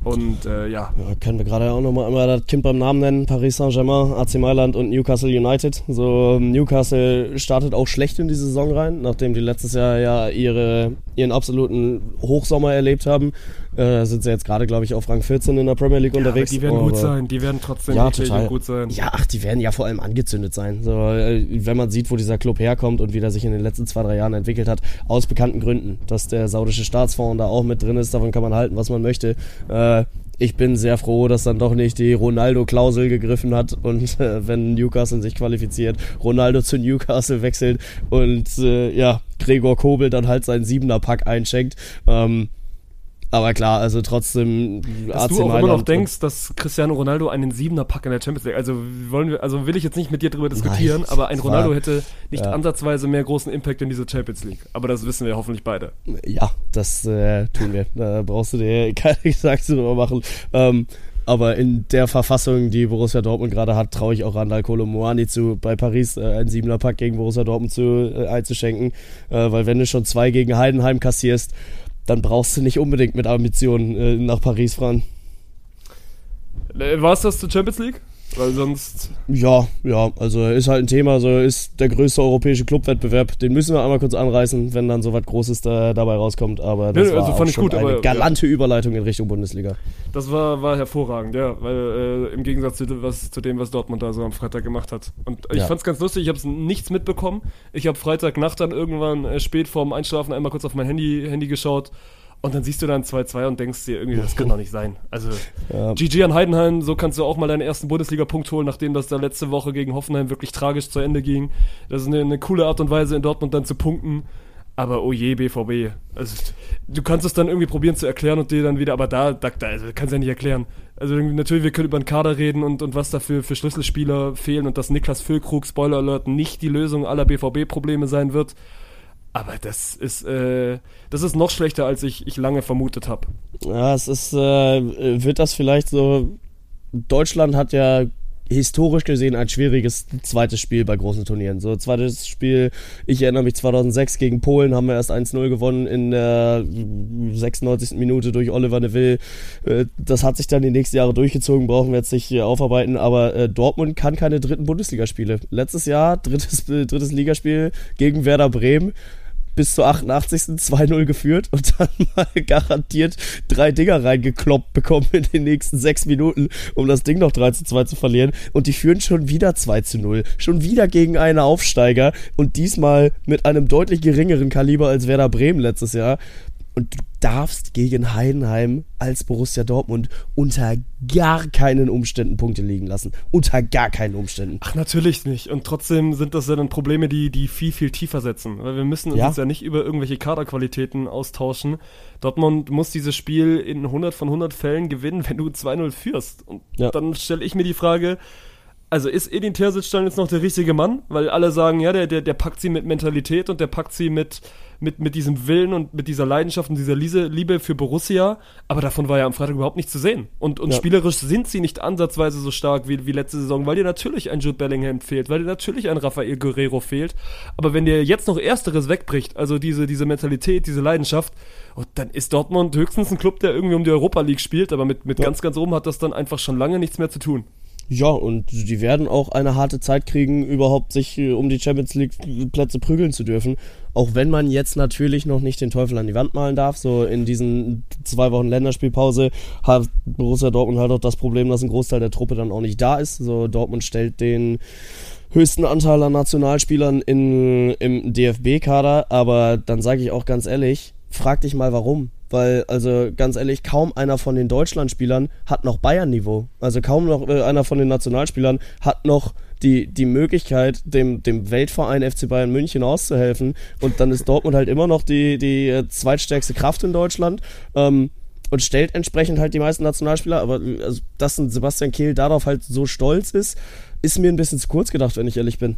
Und äh, ja, Ja, können wir gerade auch nochmal einmal das Kind beim Namen nennen. Paris Saint-Germain, AC Mailand und Newcastle United. So, Newcastle startet auch schlecht in die Saison rein, nachdem die letztes Jahr ja ihre, ihren absoluten Hochsommer erlebt haben. Äh, sind sie jetzt gerade, glaube ich, auf Rang 14 in der Premier League aber unterwegs. die werden gut Aber- sein, die werden trotzdem Ja, total. gut sein. Ja, ach, die werden ja vor allem angezündet sein. So, äh, wenn man sieht, wo dieser Club herkommt und wie der sich in den letzten zwei, drei Jahren entwickelt hat, aus bekannten Gründen. Dass der saudische Staatsfonds da auch mit drin ist, davon kann man halten, was man möchte. Äh, ich bin sehr froh, dass dann doch nicht die Ronaldo-Klausel gegriffen hat und äh, wenn Newcastle sich qualifiziert, Ronaldo zu Newcastle wechselt und äh, ja, Gregor Kobel dann halt seinen Siebener-Pack einschenkt. Ähm, aber klar, also trotzdem Dass du auch immer noch denkst, dass Cristiano Ronaldo einen Siebener Pack in der Champions League, also wollen wir, also will ich jetzt nicht mit dir drüber diskutieren, Nein, aber ein Ronaldo war- hätte nicht ja. ansatzweise mehr großen Impact in dieser Champions League. Aber das wissen wir hoffentlich beide. Ja, das äh, tun wir. Da brauchst du dir keine Gedanken drüber machen. Ähm, aber in der Verfassung, die Borussia Dortmund gerade hat, traue ich auch Randall Kolomoani zu, bei Paris äh, einen Siebener Pack gegen Borussia Dortmund zu, äh, einzuschenken. Äh, weil wenn du schon zwei gegen Heidenheim kassierst, dann brauchst du nicht unbedingt mit Ambitionen äh, nach Paris fahren. Äh, War es das zur Champions League? Weil sonst. Ja, ja, also ist halt ein Thema, so ist der größte europäische Clubwettbewerb. Den müssen wir einmal kurz anreißen, wenn dann so was Großes da, dabei rauskommt. Aber das Nö, also war fand auch ich gut, eine aber- galante Überleitung in Richtung Bundesliga. Das war, war hervorragend, ja, weil äh, im Gegensatz zu, was, zu dem, was Dortmund da so am Freitag gemacht hat. Und ich Ja. fand's ganz lustig, ich habe nichts mitbekommen. Ich habe Freitagnacht dann irgendwann äh, spät vorm Einschlafen einmal kurz auf mein Handy, Handy geschaut und dann siehst du dann 2-2 und denkst dir irgendwie, das kann doch nicht sein. Also Ja. GG an Heidenheim, so kannst du auch mal deinen ersten Bundesliga-Punkt holen, nachdem das da letzte Woche gegen Hoffenheim wirklich tragisch zu Ende ging. Das ist eine, eine coole Art und Weise, in Dortmund dann zu punkten. Aber oh je, BVB. Also, du kannst es dann irgendwie probieren zu erklären und dir dann wieder, aber da, da, da also, kannst du ja nicht erklären. Also natürlich, wir können über den Kader reden und, und was da für, für Schlüsselspieler fehlen und dass Niklas Füllkrug, Spoiler Alert, nicht die Lösung aller BVB-Probleme sein wird. Aber das ist, äh, das ist noch schlechter, als ich, ich lange vermutet habe. Ja, es ist, äh, wird das vielleicht so. Deutschland hat ja historisch gesehen ein schwieriges zweites Spiel bei großen Turnieren. So, zweites Spiel, ich erinnere mich 2006 gegen Polen, haben wir erst 1-0 gewonnen in der 96. Minute durch Oliver Neville. Äh, Das hat sich dann die nächsten Jahre durchgezogen, brauchen wir jetzt nicht hier aufarbeiten, aber äh, Dortmund kann keine dritten Bundesligaspiele. Letztes Jahr drittes, äh, drittes Ligaspiel gegen Werder Bremen bis zur 88. 2-0 geführt und dann mal garantiert drei Dinger reingekloppt bekommen in den nächsten sechs Minuten, um das Ding noch 3 zu 2 zu verlieren. Und die führen schon wieder 2 zu 0. Schon wieder gegen einen Aufsteiger und diesmal mit einem deutlich geringeren Kaliber als Werder Bremen letztes Jahr. Und du darfst gegen Heidenheim als Borussia Dortmund unter gar keinen Umständen Punkte liegen lassen. Unter gar keinen Umständen. Ach, natürlich nicht. Und trotzdem sind das ja dann Probleme, die, die viel, viel tiefer setzen. Weil wir müssen uns Ja. jetzt ja nicht über irgendwelche Kaderqualitäten austauschen. Dortmund muss dieses Spiel in 100 von 100 Fällen gewinnen, wenn du 2-0 führst. Und Ja. dann stelle ich mir die Frage, also ist Edin Terzic dann jetzt noch der richtige Mann? Weil alle sagen, ja, der, der, der packt sie mit Mentalität und der packt sie mit, mit, mit diesem Willen und mit dieser Leidenschaft und dieser Liebe für Borussia. Aber davon war ja am Freitag überhaupt nichts zu sehen. Und, und ja. spielerisch sind sie nicht ansatzweise so stark wie, wie letzte Saison, weil dir natürlich ein Jude Bellingham fehlt, weil dir natürlich ein Rafael Guerrero fehlt. Aber wenn dir jetzt noch Ersteres wegbricht, also diese, diese Mentalität, diese Leidenschaft, oh, dann ist Dortmund höchstens ein Club, der irgendwie um die Europa League spielt, aber mit, mit ja. ganz, ganz oben hat das dann einfach schon lange nichts mehr zu tun. Ja, und die werden auch eine harte Zeit kriegen, überhaupt sich äh, um die Champions League Plätze prügeln zu dürfen. Auch wenn man jetzt natürlich noch nicht den Teufel an die Wand malen darf. So in diesen zwei Wochen Länderspielpause hat Borussia Dortmund halt auch das Problem, dass ein Großteil der Truppe dann auch nicht da ist. So Dortmund stellt den höchsten Anteil an Nationalspielern in, im DFB-Kader. Aber dann sage ich auch ganz ehrlich, frag dich mal warum. Weil, also ganz ehrlich, kaum einer von den Deutschlandspielern hat noch Bayern-Niveau. Also kaum noch äh, einer von den Nationalspielern hat noch die, die Möglichkeit, dem, dem Weltverein FC Bayern München auszuhelfen. Und dann ist Dortmund halt immer noch die, die äh, zweitstärkste Kraft in Deutschland. Ähm, und stellt entsprechend halt die meisten Nationalspieler. Aber also, dass ein Sebastian Kehl darauf halt so stolz ist, ist mir ein bisschen zu kurz gedacht, wenn ich ehrlich bin.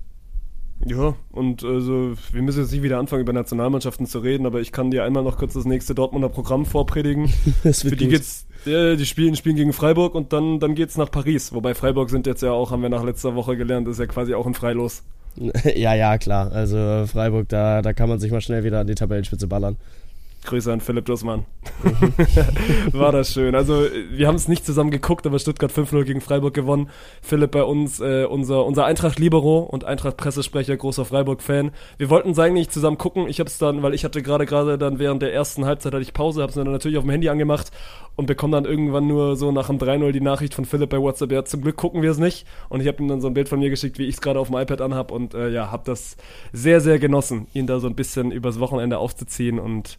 Ja, und also wir müssen jetzt nicht wieder anfangen, über Nationalmannschaften zu reden, aber ich kann dir einmal noch kurz das nächste Dortmunder Programm vorpredigen. das wird Für die gut. geht's, ja, die spielen, spielen gegen Freiburg und dann, dann geht's nach Paris. Wobei Freiburg sind jetzt ja auch, haben wir nach letzter Woche gelernt, ist ja quasi auch ein Freilos. ja, ja, klar. Also Freiburg, da, da kann man sich mal schnell wieder an die Tabellenspitze ballern. Grüße an Philipp Dussmann. War das schön. Also, wir haben es nicht zusammen geguckt, aber Stuttgart 5-0 gegen Freiburg gewonnen. Philipp bei uns, äh, unser, unser Eintracht-Libero und Eintracht-Pressesprecher, großer Freiburg-Fan. Wir wollten es eigentlich zusammen gucken. Ich habe es dann, weil ich hatte gerade gerade dann während der ersten Halbzeit hatte ich Pause, habe es dann natürlich auf dem Handy angemacht und bekomme dann irgendwann nur so nach dem 3-0 die Nachricht von Philipp bei WhatsApp. Ja, zum Glück gucken wir es nicht. Und ich habe ihm dann so ein Bild von mir geschickt, wie ich es gerade auf dem iPad anhab und äh, ja, habe das sehr, sehr genossen, ihn da so ein bisschen übers Wochenende aufzuziehen und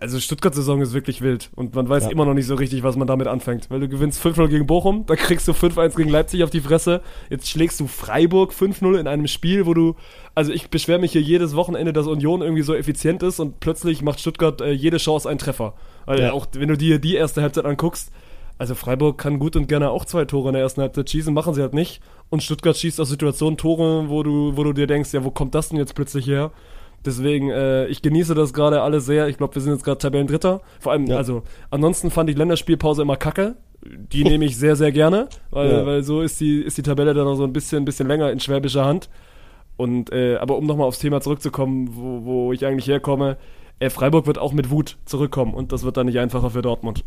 also Stuttgart-Saison ist wirklich wild und man weiß ja. immer noch nicht so richtig, was man damit anfängt. Weil du gewinnst 5-0 gegen Bochum, da kriegst du 5-1 gegen Leipzig auf die Fresse. Jetzt schlägst du Freiburg 5-0 in einem Spiel, wo du, also ich beschwere mich hier jedes Wochenende, dass Union irgendwie so effizient ist und plötzlich macht Stuttgart äh, jede Chance einen Treffer. Weil ja. auch wenn du dir die erste Halbzeit anguckst, also Freiburg kann gut und gerne auch zwei Tore in der ersten Halbzeit schießen, machen sie halt nicht. Und Stuttgart schießt aus Situationen Tore, wo du, wo du dir denkst, ja, wo kommt das denn jetzt plötzlich her? Deswegen, äh, ich genieße das gerade alle sehr. Ich glaube, wir sind jetzt gerade Tabellendritter. Vor allem, ja. also, ansonsten fand ich Länderspielpause immer kacke. Die nehme ich sehr, sehr gerne, weil, ja. weil so ist die, ist die Tabelle dann noch so ein bisschen, ein bisschen länger in schwäbischer Hand. Und, äh, aber um nochmal aufs Thema zurückzukommen, wo, wo ich eigentlich herkomme, äh, Freiburg wird auch mit Wut zurückkommen und das wird dann nicht einfacher für Dortmund.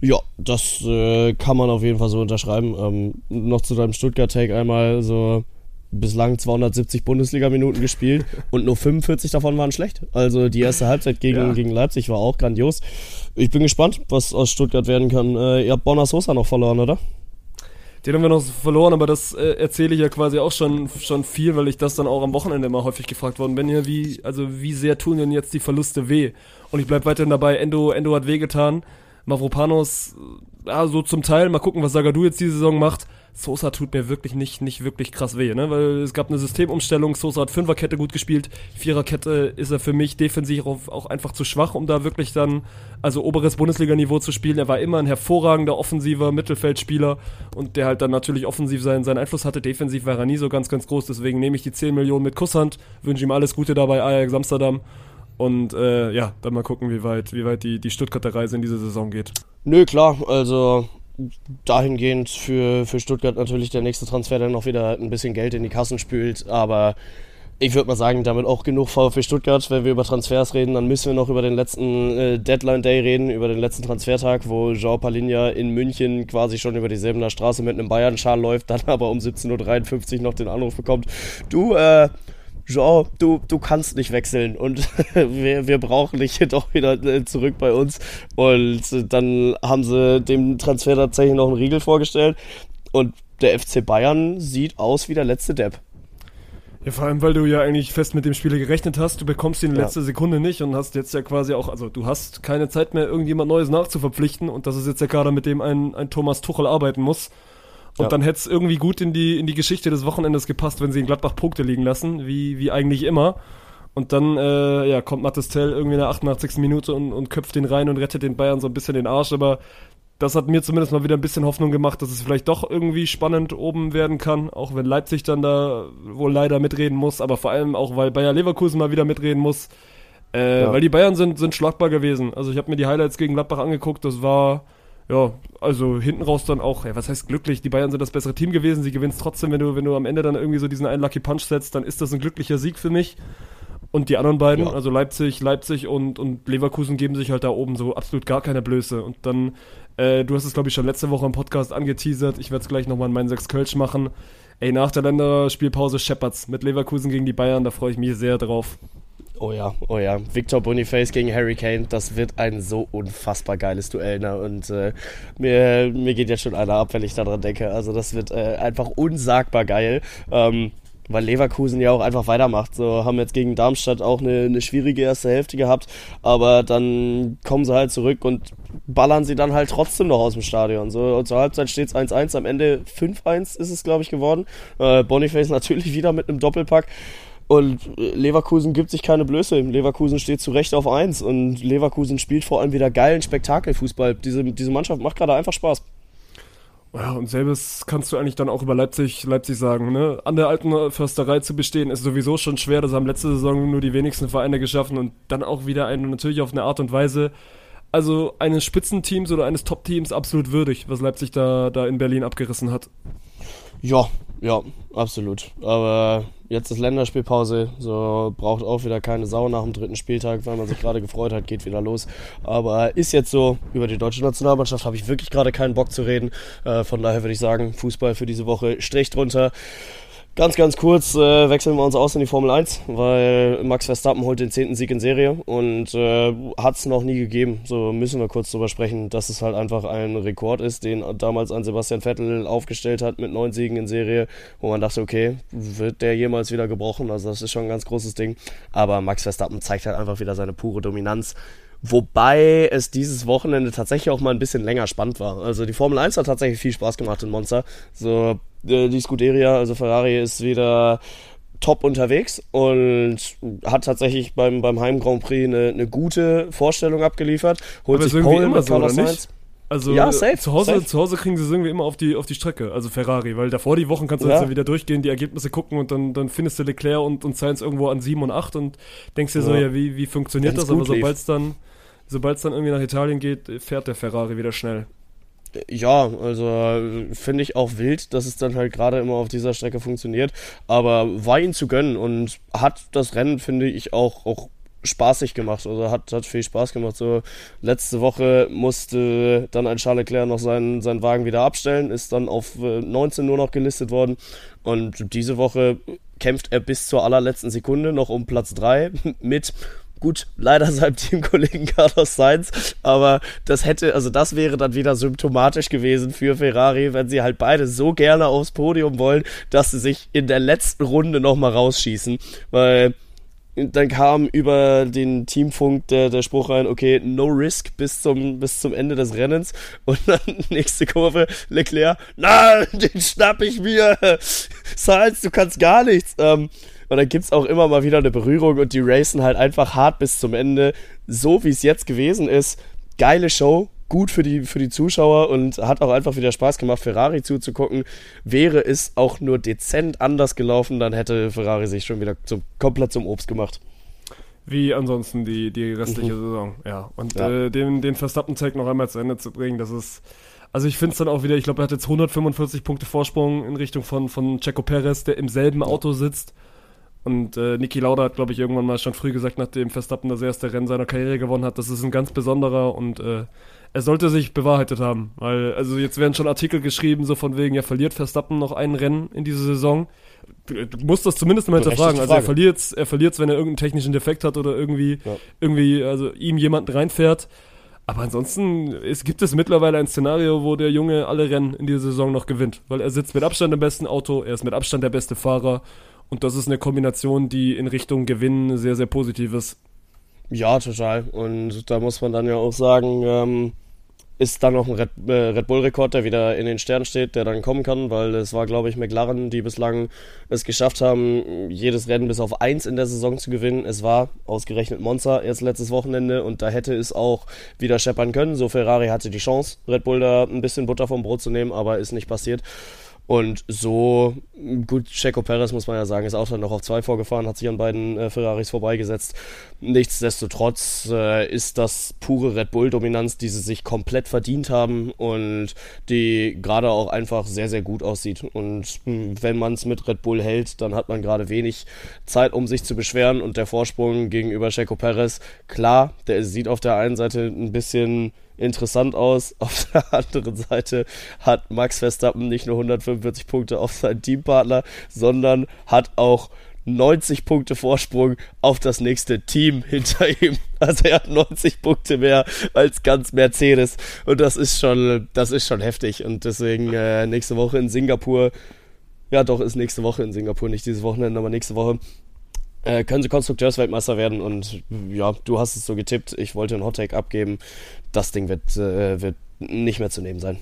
Ja, das äh, kann man auf jeden Fall so unterschreiben. Ähm, noch zu deinem Stuttgart-Take einmal so bislang 270 Bundesliga-Minuten gespielt und nur 45 davon waren schlecht. Also die erste Halbzeit gegen, ja. gegen Leipzig war auch grandios. Ich bin gespannt, was aus Stuttgart werden kann. Äh, ihr habt Bonner Sosa noch verloren, oder? Den haben wir noch verloren, aber das äh, erzähle ich ja quasi auch schon, schon viel, weil ich das dann auch am Wochenende immer häufig gefragt worden bin. Ja, wie, also wie sehr tun denn jetzt die Verluste weh? Und ich bleibe weiterhin dabei, Endo, Endo hat wehgetan. Mavropanos, ja, so zum Teil, mal gucken, was Sagadu jetzt diese Saison macht. Sosa tut mir wirklich nicht, nicht wirklich krass weh, ne? Weil es gab eine Systemumstellung, Sosa hat Fünferkette gut gespielt, Viererkette ist er für mich defensiv auch einfach zu schwach, um da wirklich dann, also oberes Bundesliga-Niveau zu spielen. Er war immer ein hervorragender offensiver Mittelfeldspieler und der halt dann natürlich offensiv seinen, seinen Einfluss hatte. Defensiv war er nie so ganz, ganz groß, deswegen nehme ich die 10 Millionen mit Kusshand, wünsche ihm alles Gute dabei, Ajax Amsterdam. Und äh, ja, dann mal gucken, wie weit, wie weit die, die Stuttgarter Reise in diese Saison geht. Nö, klar, also dahingehend für, für Stuttgart natürlich der nächste Transfer, der noch wieder ein bisschen Geld in die Kassen spült. Aber ich würde mal sagen, damit auch genug VfB Stuttgart. Wenn wir über Transfers reden, dann müssen wir noch über den letzten äh, Deadline Day reden, über den letzten Transfertag, wo Jean Palinha in München quasi schon über die Säbener Straße mit einem Bayern-Schal läuft, dann aber um 17.53 Uhr noch den Anruf bekommt. Du, äh, Jean, du, du kannst nicht wechseln und wir, wir brauchen dich doch wieder äh, zurück bei uns. Und dann haben sie dem Transfer tatsächlich noch einen Riegel vorgestellt und der FC Bayern sieht aus wie der letzte Depp. Ja, vor allem, weil du ja eigentlich fest mit dem Spieler gerechnet hast, du bekommst ihn in letzter ja. Sekunde nicht und hast jetzt ja quasi auch, also du hast keine Zeit mehr, irgendjemand Neues nachzuverpflichten und das ist jetzt der Kader, mit dem ein, ein Thomas Tuchel arbeiten muss. Und ja. dann hätte es irgendwie gut in die, in die Geschichte des Wochenendes gepasst, wenn sie in Gladbach Punkte liegen lassen, wie, wie eigentlich immer. Und dann äh, ja, kommt Mattes Tell irgendwie in der 88. Minute und, und köpft den rein und rettet den Bayern so ein bisschen den Arsch. Aber das hat mir zumindest mal wieder ein bisschen Hoffnung gemacht, dass es vielleicht doch irgendwie spannend oben werden kann, auch wenn Leipzig dann da wohl leider mitreden muss, aber vor allem auch, weil Bayer Leverkusen mal wieder mitreden muss. Äh, ja. Weil die Bayern sind, sind schlagbar gewesen. Also ich habe mir die Highlights gegen Gladbach angeguckt, das war, ja, also hinten raus dann auch, ja, was heißt glücklich, die Bayern sind das bessere Team gewesen, sie gewinnst trotzdem, wenn du, wenn du am Ende dann irgendwie so diesen einen Lucky Punch setzt, dann ist das ein glücklicher Sieg für mich. Und die anderen beiden, ja. also Leipzig, Leipzig und, und Leverkusen geben sich halt da oben so absolut gar keine Blöße. Und dann, äh, du hast es glaube ich schon letzte Woche im Podcast angeteasert, ich werde es gleich nochmal in meinen sechs Kölsch machen. Ey, nach der Länderspielpause Shepherds mit Leverkusen gegen die Bayern, da freue ich mich sehr drauf. Oh ja, oh ja. Victor Boniface gegen Harry Kane, das wird ein so unfassbar geiles Duell. Ne? Und äh, mir, mir geht jetzt schon einer ab, wenn ich daran denke. Also das wird äh, einfach unsagbar geil. Ähm, weil Leverkusen ja auch einfach weitermacht. So haben jetzt gegen Darmstadt auch eine, eine schwierige erste Hälfte gehabt, aber dann kommen sie halt zurück und ballern sie dann halt trotzdem noch aus dem Stadion. So zur Halbzeit steht es 1-1, am Ende 5-1 ist es, glaube ich, geworden. Äh, Boniface natürlich wieder mit einem Doppelpack. Und Leverkusen gibt sich keine Blöße. Leverkusen steht zu Recht auf 1 und Leverkusen spielt vor allem wieder geilen Spektakelfußball. Diese, diese Mannschaft macht gerade einfach Spaß. Ja, und selbes kannst du eigentlich dann auch über Leipzig, Leipzig sagen. Ne? An der alten Försterei zu bestehen, ist sowieso schon schwer. Das haben letzte Saison nur die wenigsten Vereine geschaffen und dann auch wieder eine, natürlich auf eine Art und Weise, also eines Spitzenteams oder eines Top-Teams absolut würdig, was Leipzig da, da in Berlin abgerissen hat. Ja, ja, absolut. Aber jetzt ist Länderspielpause, so braucht auch wieder keine Sau nach dem dritten Spieltag, weil man sich gerade gefreut hat, geht wieder los. Aber ist jetzt so, über die deutsche Nationalmannschaft habe ich wirklich gerade keinen Bock zu reden. Äh, von daher würde ich sagen, Fußball für diese Woche Strich drunter. Ganz, ganz kurz äh, wechseln wir uns aus in die Formel 1, weil Max Verstappen holt den zehnten Sieg in Serie und äh, hat es noch nie gegeben. So müssen wir kurz drüber sprechen, dass es halt einfach ein Rekord ist, den damals an Sebastian Vettel aufgestellt hat mit neun Siegen in Serie, wo man dachte, okay, wird der jemals wieder gebrochen? Also das ist schon ein ganz großes Ding. Aber Max Verstappen zeigt halt einfach wieder seine pure Dominanz. Wobei es dieses Wochenende tatsächlich auch mal ein bisschen länger spannend war. Also die Formel 1 hat tatsächlich viel Spaß gemacht in Monza. So die Scuderia, also Ferrari, ist wieder top unterwegs und hat tatsächlich beim, beim Heim Grand Prix eine, eine gute Vorstellung abgeliefert. Holt Aber sich Pole mit so, Carlos Sainz. Also ja, safe, zu, Hause, safe. zu Hause kriegen sie es irgendwie immer auf die, auf die Strecke, also Ferrari, weil davor die Wochen kannst du ja. jetzt wieder durchgehen, die Ergebnisse gucken und dann, dann findest du Leclerc und, und Sainz irgendwo an 7 und 8 und denkst dir ja. so, ja, wie, wie funktioniert Wenn's das? Aber sobald es dann, dann irgendwie nach Italien geht, fährt der Ferrari wieder schnell. Ja, also finde ich auch wild, dass es dann halt gerade immer auf dieser Strecke funktioniert. Aber war ihn zu gönnen und hat das Rennen, finde ich, auch, auch spaßig gemacht. Also hat, hat viel Spaß gemacht. So letzte Woche musste dann ein Charles Leclerc noch seinen, seinen Wagen wieder abstellen, ist dann auf 19 äh, nur noch gelistet worden. Und diese Woche kämpft er bis zur allerletzten Sekunde noch um Platz 3 mit Gut, leider seinem Teamkollegen Carlos Sainz, aber das hätte, also das wäre dann wieder symptomatisch gewesen für Ferrari, wenn sie halt beide so gerne aufs Podium wollen, dass sie sich in der letzten Runde nochmal rausschießen, weil dann kam über den Teamfunk der, der Spruch rein, okay, no risk bis zum, bis zum Ende des Rennens. Und dann nächste Kurve, Leclerc, nein, den schnapp ich mir. Sainz, du kannst gar nichts. Ähm, und dann gibt es auch immer mal wieder eine Berührung und die racen halt einfach hart bis zum Ende. So wie es jetzt gewesen ist. Geile Show, gut für die, für die Zuschauer und hat auch einfach wieder Spaß gemacht, Ferrari zuzugucken. Wäre es auch nur dezent anders gelaufen, dann hätte Ferrari sich schon wieder zum, komplett zum Obst gemacht. Wie ansonsten die, die restliche mhm. Saison, ja. Und ja. Äh, den, den Verstappen-Tag noch einmal zu Ende zu bringen, das ist. Also ich finde es dann auch wieder, ich glaube, er hat jetzt 145 Punkte Vorsprung in Richtung von, von Checo Perez, der im selben Auto sitzt. Und äh, Niki Lauda hat, glaube ich, irgendwann mal schon früh gesagt, nachdem Verstappen das erste Rennen seiner Karriere gewonnen hat, das ist ein ganz besonderer und äh, er sollte sich bewahrheitet haben. Weil, also jetzt werden schon Artikel geschrieben, so von wegen, ja, verliert Verstappen noch ein Rennen in dieser Saison. Du, du musst das zumindest mal hinterfragen. Also er verliert er verliert's, wenn er irgendeinen technischen Defekt hat oder irgendwie, ja. irgendwie, also ihm jemanden reinfährt. Aber ansonsten es gibt es mittlerweile ein Szenario, wo der Junge alle Rennen in dieser Saison noch gewinnt. Weil er sitzt mit Abstand im besten Auto, er ist mit Abstand der beste Fahrer und das ist eine Kombination, die in Richtung Gewinn sehr, sehr positiv ist. Ja, total. Und da muss man dann ja auch sagen, ähm, ist dann noch ein Red, äh, Red Bull-Rekord, der wieder in den Sternen steht, der dann kommen kann, weil es war, glaube ich, McLaren, die bislang es geschafft haben, jedes Rennen bis auf eins in der Saison zu gewinnen. Es war ausgerechnet Monza erst letztes Wochenende und da hätte es auch wieder scheppern können. So Ferrari hatte die Chance, Red Bull da ein bisschen Butter vom Brot zu nehmen, aber ist nicht passiert. Und so, gut, Checo Perez muss man ja sagen, ist auch dann noch auf zwei vorgefahren, hat sich an beiden äh, Ferraris vorbeigesetzt. Nichtsdestotrotz äh, ist das pure Red Bull-Dominanz, die sie sich komplett verdient haben und die gerade auch einfach sehr, sehr gut aussieht. Und hm, wenn man es mit Red Bull hält, dann hat man gerade wenig Zeit, um sich zu beschweren. Und der Vorsprung gegenüber Checo Perez, klar, der sieht auf der einen Seite ein bisschen interessant aus. Auf der anderen Seite hat Max Verstappen nicht nur 145 Punkte auf seinen Teampartner, sondern hat auch 90 Punkte Vorsprung auf das nächste Team hinter ihm. Also er hat 90 Punkte mehr als ganz Mercedes und das ist schon, das ist schon heftig und deswegen äh, nächste Woche in Singapur. Ja, doch ist nächste Woche in Singapur, nicht dieses Wochenende, aber nächste Woche äh, können sie Konstrukteursweltmeister werden und ja, du hast es so getippt. Ich wollte einen Hottake abgeben. Das Ding wird, äh, wird nicht mehr zu nehmen sein.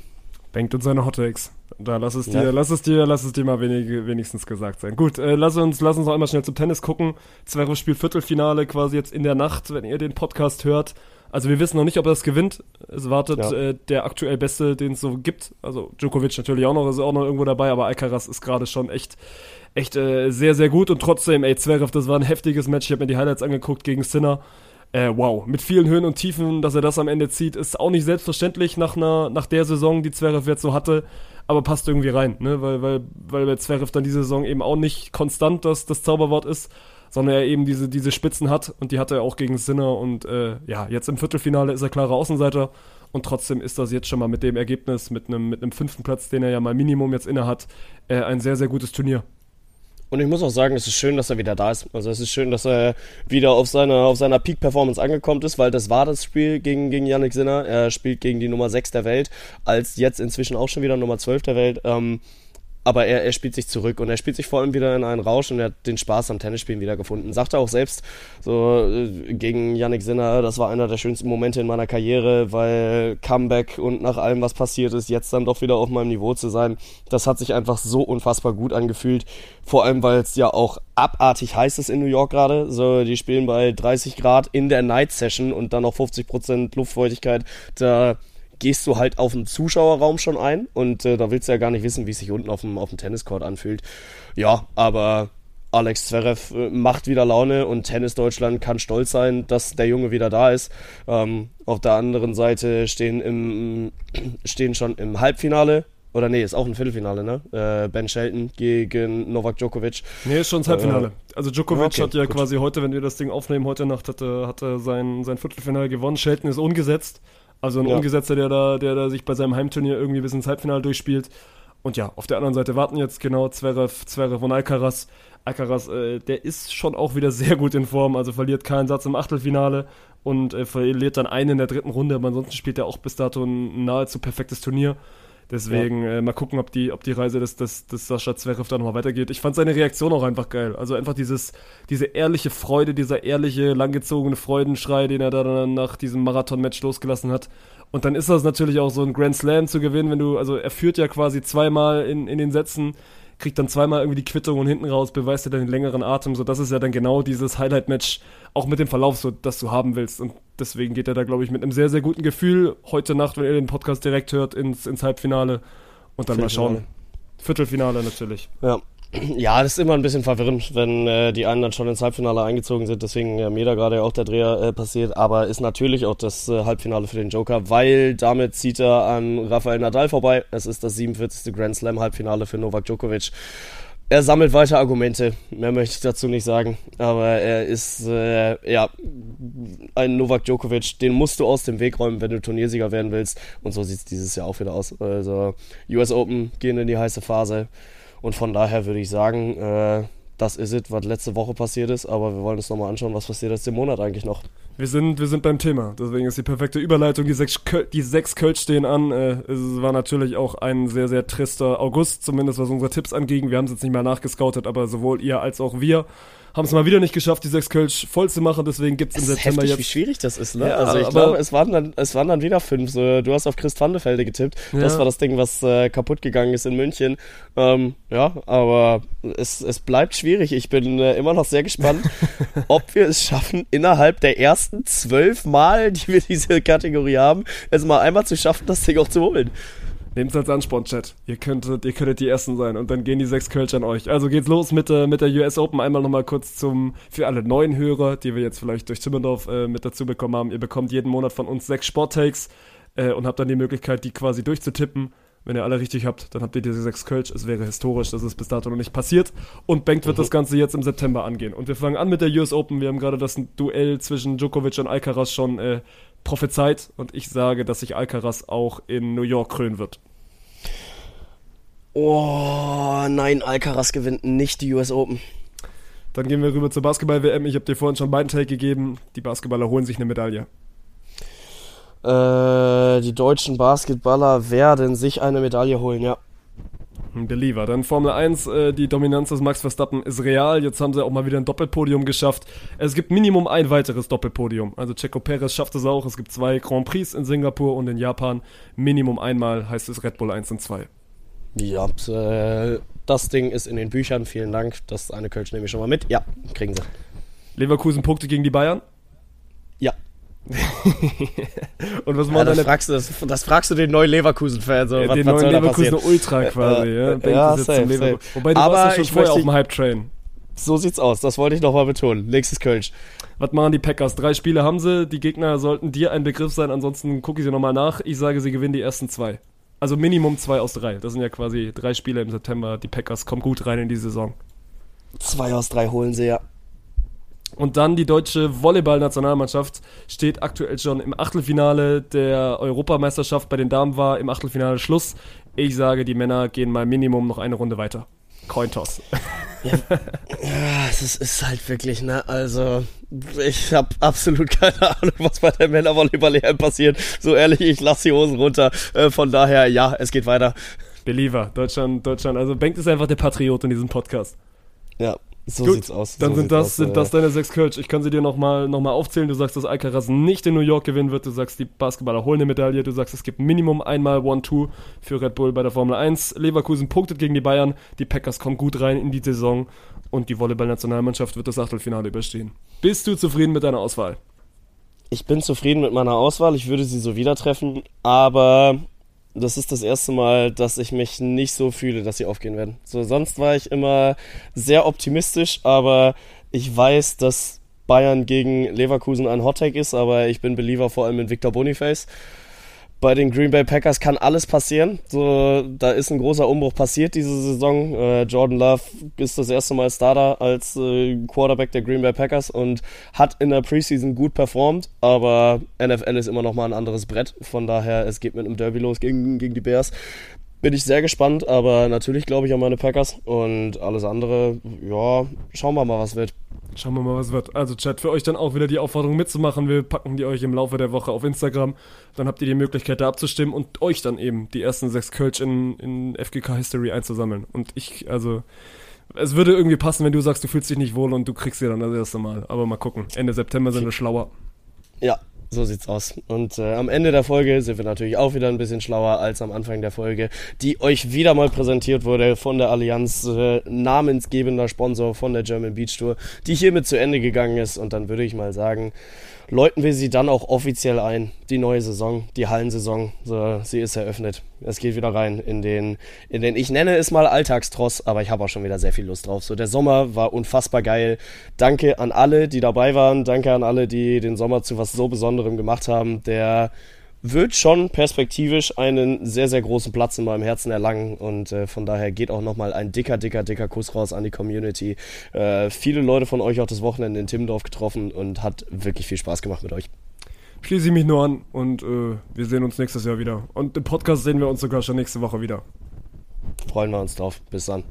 Denkt uns seine Hottakes. Da lass es dir, ja. lass es dir, lass es dir mal wenig, wenigstens gesagt sein. Gut, äh, lass uns, lass uns noch einmal schnell zum Tennis gucken. Zverev spielt Viertelfinale quasi jetzt in der Nacht, wenn ihr den Podcast hört. Also wir wissen noch nicht, ob er das gewinnt. Es wartet ja. äh, der aktuell Beste, den es so gibt. Also Djokovic natürlich auch noch, ist auch noch irgendwo dabei, aber Alcaraz ist gerade schon echt echt äh, sehr, sehr gut. Und trotzdem, ey, Zverev, das war ein heftiges Match. Ich habe mir die Highlights angeguckt gegen Sinner. Äh, wow, mit vielen Höhen und Tiefen, dass er das am Ende zieht, ist auch nicht selbstverständlich nach, einer, nach der Saison, die Zverev jetzt so hatte, aber passt irgendwie rein, ne? weil, weil, weil bei Zverev dann diese Saison eben auch nicht konstant das, das Zauberwort ist, sondern er eben diese, diese Spitzen hat und die hat er auch gegen Sinner und äh, ja, jetzt im Viertelfinale ist er klarer Außenseiter und trotzdem ist das jetzt schon mal mit dem Ergebnis, mit einem, mit fünften Platz, den er ja mal Minimum jetzt inne hat, äh, ein sehr, sehr gutes Turnier. Und ich muss auch sagen, es ist schön, dass er wieder da ist. Also es ist schön, dass er wieder auf seiner, auf seiner Peak-Performance angekommen ist, weil das war das Spiel gegen, gegen Yannick Sinner. Er spielt gegen die Nummer 6 der Welt, als jetzt inzwischen auch schon wieder Nummer 12 der Welt. Ähm, aber er, er spielt sich zurück und er spielt sich vor allem wieder in einen Rausch und er hat den Spaß am Tennisspielen wieder gefunden. Sagt er auch selbst, so äh, gegen Yannick Sinner, das war einer der schönsten Momente in meiner Karriere, weil Comeback und nach allem, was passiert ist, jetzt dann doch wieder auf meinem Niveau zu sein, das hat sich einfach so unfassbar gut angefühlt. Vor allem, weil es ja auch abartig heiß ist in New York gerade. So, die spielen bei 30 Grad in der Night Session und dann noch 50% Luftfeuchtigkeit. Da gehst du halt auf den Zuschauerraum schon ein und äh, da willst du ja gar nicht wissen, wie es sich unten auf dem, auf dem Tenniscourt anfühlt. Ja, aber Alex Zverev äh, macht wieder Laune und Tennis Deutschland kann stolz sein, dass der Junge wieder da ist. Ähm, auf der anderen Seite stehen, im, stehen schon im Halbfinale oder nee, ist auch ein Viertelfinale, ne? Äh, ben Shelton gegen Novak Djokovic. Nee, ist schon das Halbfinale. Äh, also Djokovic okay, hat ja gut. quasi heute, wenn wir das Ding aufnehmen, heute Nacht hat er, hat er sein, sein Viertelfinale gewonnen. Shelton ist ungesetzt. Also ein ja. Umgesetzter, der da, der da sich bei seinem Heimturnier irgendwie bis ins Halbfinale durchspielt. Und ja, auf der anderen Seite warten jetzt genau Zverev, Zverev und Alcaraz. Alcaraz, äh, der ist schon auch wieder sehr gut in Form, also verliert keinen Satz im Achtelfinale und äh, verliert dann einen in der dritten Runde, aber ansonsten spielt er auch bis dato ein nahezu perfektes Turnier. Deswegen ja. äh, mal gucken, ob die, ob die Reise des, des, des Sascha Zverev da nochmal weitergeht. Ich fand seine Reaktion auch einfach geil. Also einfach dieses, diese ehrliche Freude, dieser ehrliche, langgezogene Freudenschrei, den er da dann nach diesem Marathon-Match losgelassen hat. Und dann ist das natürlich auch so ein Grand Slam zu gewinnen, wenn du, also er führt ja quasi zweimal in, in den Sätzen, kriegt dann zweimal irgendwie die Quittung und hinten raus beweist er dann den längeren Atem. So, das ist ja dann genau dieses Highlight-Match, auch mit dem Verlauf, so, das du haben willst. Und deswegen geht er da, glaube ich, mit einem sehr, sehr guten Gefühl heute Nacht, wenn ihr den Podcast direkt hört, ins, ins Halbfinale. Und dann mal schauen. Viertelfinale natürlich. Ja, ja, das ist immer ein bisschen verwirrend, wenn äh, die einen dann schon ins Halbfinale eingezogen sind. Deswegen äh, mir da gerade auch der Dreher äh, passiert. Aber ist natürlich auch das äh, Halbfinale für den Joker, weil damit zieht er an Rafael Nadal vorbei. Es ist das 47. Grand Slam Halbfinale für Novak Djokovic. Er sammelt weiter Argumente, mehr möchte ich dazu nicht sagen. Aber er ist, äh, ja, ein Novak Djokovic, den musst du aus dem Weg räumen, wenn du Turniersieger werden willst. Und so sieht es dieses Jahr auch wieder aus. Also, US Open gehen in die heiße Phase. Und von daher würde ich sagen, äh, das ist es, was letzte Woche passiert ist. Aber wir wollen uns nochmal anschauen, was passiert jetzt im Monat eigentlich noch. Wir sind, wir sind beim Thema. Deswegen ist die perfekte Überleitung. Die sechs, Köl die sechs Kölsch stehen an. Äh, es war natürlich auch ein sehr, sehr trister August, zumindest was unsere Tipps anging. Wir haben es jetzt nicht mal nachgescoutet, aber sowohl ihr als auch wir haben es mal wieder nicht geschafft, die sechs Kölsch voll zu machen, deswegen gibt es im September heftig, jetzt. wie schwierig das ist, ne? Ja, also ich glaube, es waren dann, es waren dann wieder fünf. So, du hast auf Chris Vandefelde getippt. Ja. Das war das Ding, was äh, kaputt gegangen ist in München. Ähm, ja, aber es, es bleibt schwierig. Ich bin äh, immer noch sehr gespannt, ob wir es schaffen, innerhalb der ersten zwölf Mal, die wir diese Kategorie haben, es mal einmal zu schaffen, das Ding auch zu holen. Nehmt es als Ansporn, Chat. Ihr könntet, ihr könntet die Ersten sein und dann gehen die sechs Kölsch an euch. Also geht's los mit, äh, mit der US Open. Einmal nochmal kurz zum, für alle neuen Hörer, die wir jetzt vielleicht durch Zimmerdorf äh, mit dazu bekommen haben. Ihr bekommt jeden Monat von uns sechs Sporttakes äh, und habt dann die Möglichkeit, die quasi durchzutippen. Wenn ihr alle richtig habt, dann habt ihr diese sechs Kölsch. Es wäre historisch, das ist bis dato noch nicht passiert. Und Bank wird mhm. das Ganze jetzt im September angehen. Und wir fangen an mit der US Open. Wir haben gerade das Duell zwischen Djokovic und Alcaraz schon äh, prophezeit. Und ich sage, dass sich Alcaraz auch in New York krönen wird. Oh, nein, Alcaraz gewinnt nicht die US Open. Dann gehen wir rüber zur Basketball-WM. Ich habe dir vorhin schon beiden Take gegeben. Die Basketballer holen sich eine Medaille. Äh, die deutschen Basketballer werden sich eine Medaille holen, ja. Believer. Dann Formel 1, äh, die Dominanz des Max Verstappen ist real. Jetzt haben sie auch mal wieder ein Doppelpodium geschafft. Es gibt Minimum ein weiteres Doppelpodium. Also Checo Perez schafft es auch. Es gibt zwei Grand Prix in Singapur und in Japan. Minimum einmal heißt es Red Bull 1 und 2. Ja, äh, das Ding ist in den Büchern. Vielen Dank. Das eine Kölsch nehme ich schon mal mit. Ja, kriegen sie. Leverkusen Punkte gegen die Bayern? Und was ja, das, fragst du, das, das, fragst du den neuen Leverkusen-Fan. So, ja, den neuen Leverkusen Ultra quasi. ja, ja safe, safe. Wobei du Aber warst ja schon vorher auf dem Hype-Train. So sieht's aus, das wollte ich nochmal betonen. Nächstes Kölsch. Was machen die Packers? Drei Spiele haben sie, die Gegner sollten dir ein Begriff sein, ansonsten gucke ich sie nochmal nach. Ich sage, sie gewinnen die ersten zwei. Also Minimum zwei aus drei. Das sind ja quasi drei Spiele im September. Die Packers kommen gut rein in die Saison. Zwei aus drei holen sie ja. Und dann die deutsche Volleyball-Nationalmannschaft steht aktuell schon im Achtelfinale der Europameisterschaft. Bei den Damen war im Achtelfinale Schluss. Ich sage, die Männer gehen mal Minimum noch eine Runde weiter. Cointoss. Ja, ja es ist, halt wirklich, ne, also ich habe absolut keine Ahnung, was bei der Männervolleyball passiert. So ehrlich, ich lasse die Hosen runter. Äh, von daher, ja, es geht weiter. Believer, Deutschland, Deutschland. Also Bengt ist einfach der Patriot in diesem Podcast. Ja, so Gut, sieht's aus. Dann so sind, das, aus, sind das deine sechs Kölsch. Ich kann sie dir nochmal noch mal aufzählen. Du sagst, dass Alcaraz nicht in New York gewinnen wird. Du sagst, die Basketballer holen eine Medaille. Du sagst, es gibt Minimum einmal One-Two für Red Bull bei der Formel 1. Leverkusen punktet gegen die Bayern. Die Packers kommen gut rein in die Saison. Und die Volleyball-Nationalmannschaft wird das Achtelfinale überstehen. Bist du zufrieden mit deiner Auswahl? Ich bin zufrieden mit meiner Auswahl. Ich würde sie so wieder treffen. Aber das ist das erste Mal, dass ich mich nicht so fühle, dass sie aufgehen werden. So, sonst war ich immer sehr optimistisch, aber ich weiß, dass Bayern gegen Leverkusen ein Hottake ist, aber ich bin Believer vor allem in Victor Boniface bei den Green Bay Packers kann alles passieren. So, da ist ein großer Umbruch passiert diese Saison. Äh, Jordan Love ist das erste Mal Starter als äh, Quarterback der Green Bay Packers und hat in der Preseason gut performt, aber NFL ist immer noch mal ein anderes Brett. Von daher, es geht mit einem Derby los gegen, gegen die Bears. Bin ich sehr gespannt, aber natürlich glaube ich an meine Packers und alles andere, ja, schauen wir mal, was wird. Schauen wir mal, was wird. Also, Chat, für euch dann auch wieder die Aufforderung mitzumachen. Wir packen die euch im Laufe der Woche auf Instagram. Dann habt ihr die Möglichkeit, da abzustimmen und euch dann eben die ersten sechs Kölsch in, in FGK History einzusammeln. Und ich, also, es würde irgendwie passen, wenn du sagst, du fühlst dich nicht wohl und du kriegst sie dann das erste Mal. Aber mal gucken. Ende September sind wir schlauer. Ja, so sieht's aus. Und äh, am Ende der Folge sind wir natürlich auch wieder ein bisschen schlauer als am Anfang der Folge, die euch wieder mal präsentiert wurde von der Allianz, äh, namensgebender Sponsor von der German Beach Tour, die hiermit zu Ende gegangen ist. Und dann würde ich mal sagen, läuten wir sie dann auch offiziell ein. Die neue Saison, die Hallensaison, so, sie ist eröffnet. Es geht wieder rein in den, in den, ich nenne es mal Alltagstross, aber ich habe auch schon wieder sehr viel Lust drauf. So, der Sommer war unfassbar geil. Danke an alle, die dabei waren. Danke an alle, die den Sommer zu was so Besonderem gemacht haben. Der wird schon perspektivisch einen sehr, sehr großen Platz in meinem Herzen erlangen und äh, von daher geht auch nochmal ein dicker, dicker, dicker Kuss raus an die Community. Äh, viele Leute von euch auch das Wochenende in Timmendorf getroffen und hat wirklich viel Spaß gemacht mit euch. Schließe ich mich nur an und äh, wir sehen uns nächstes Jahr wieder. Und im Podcast sehen wir uns sogar schon nächste Woche wieder. Freuen wir uns drauf. Bis dann.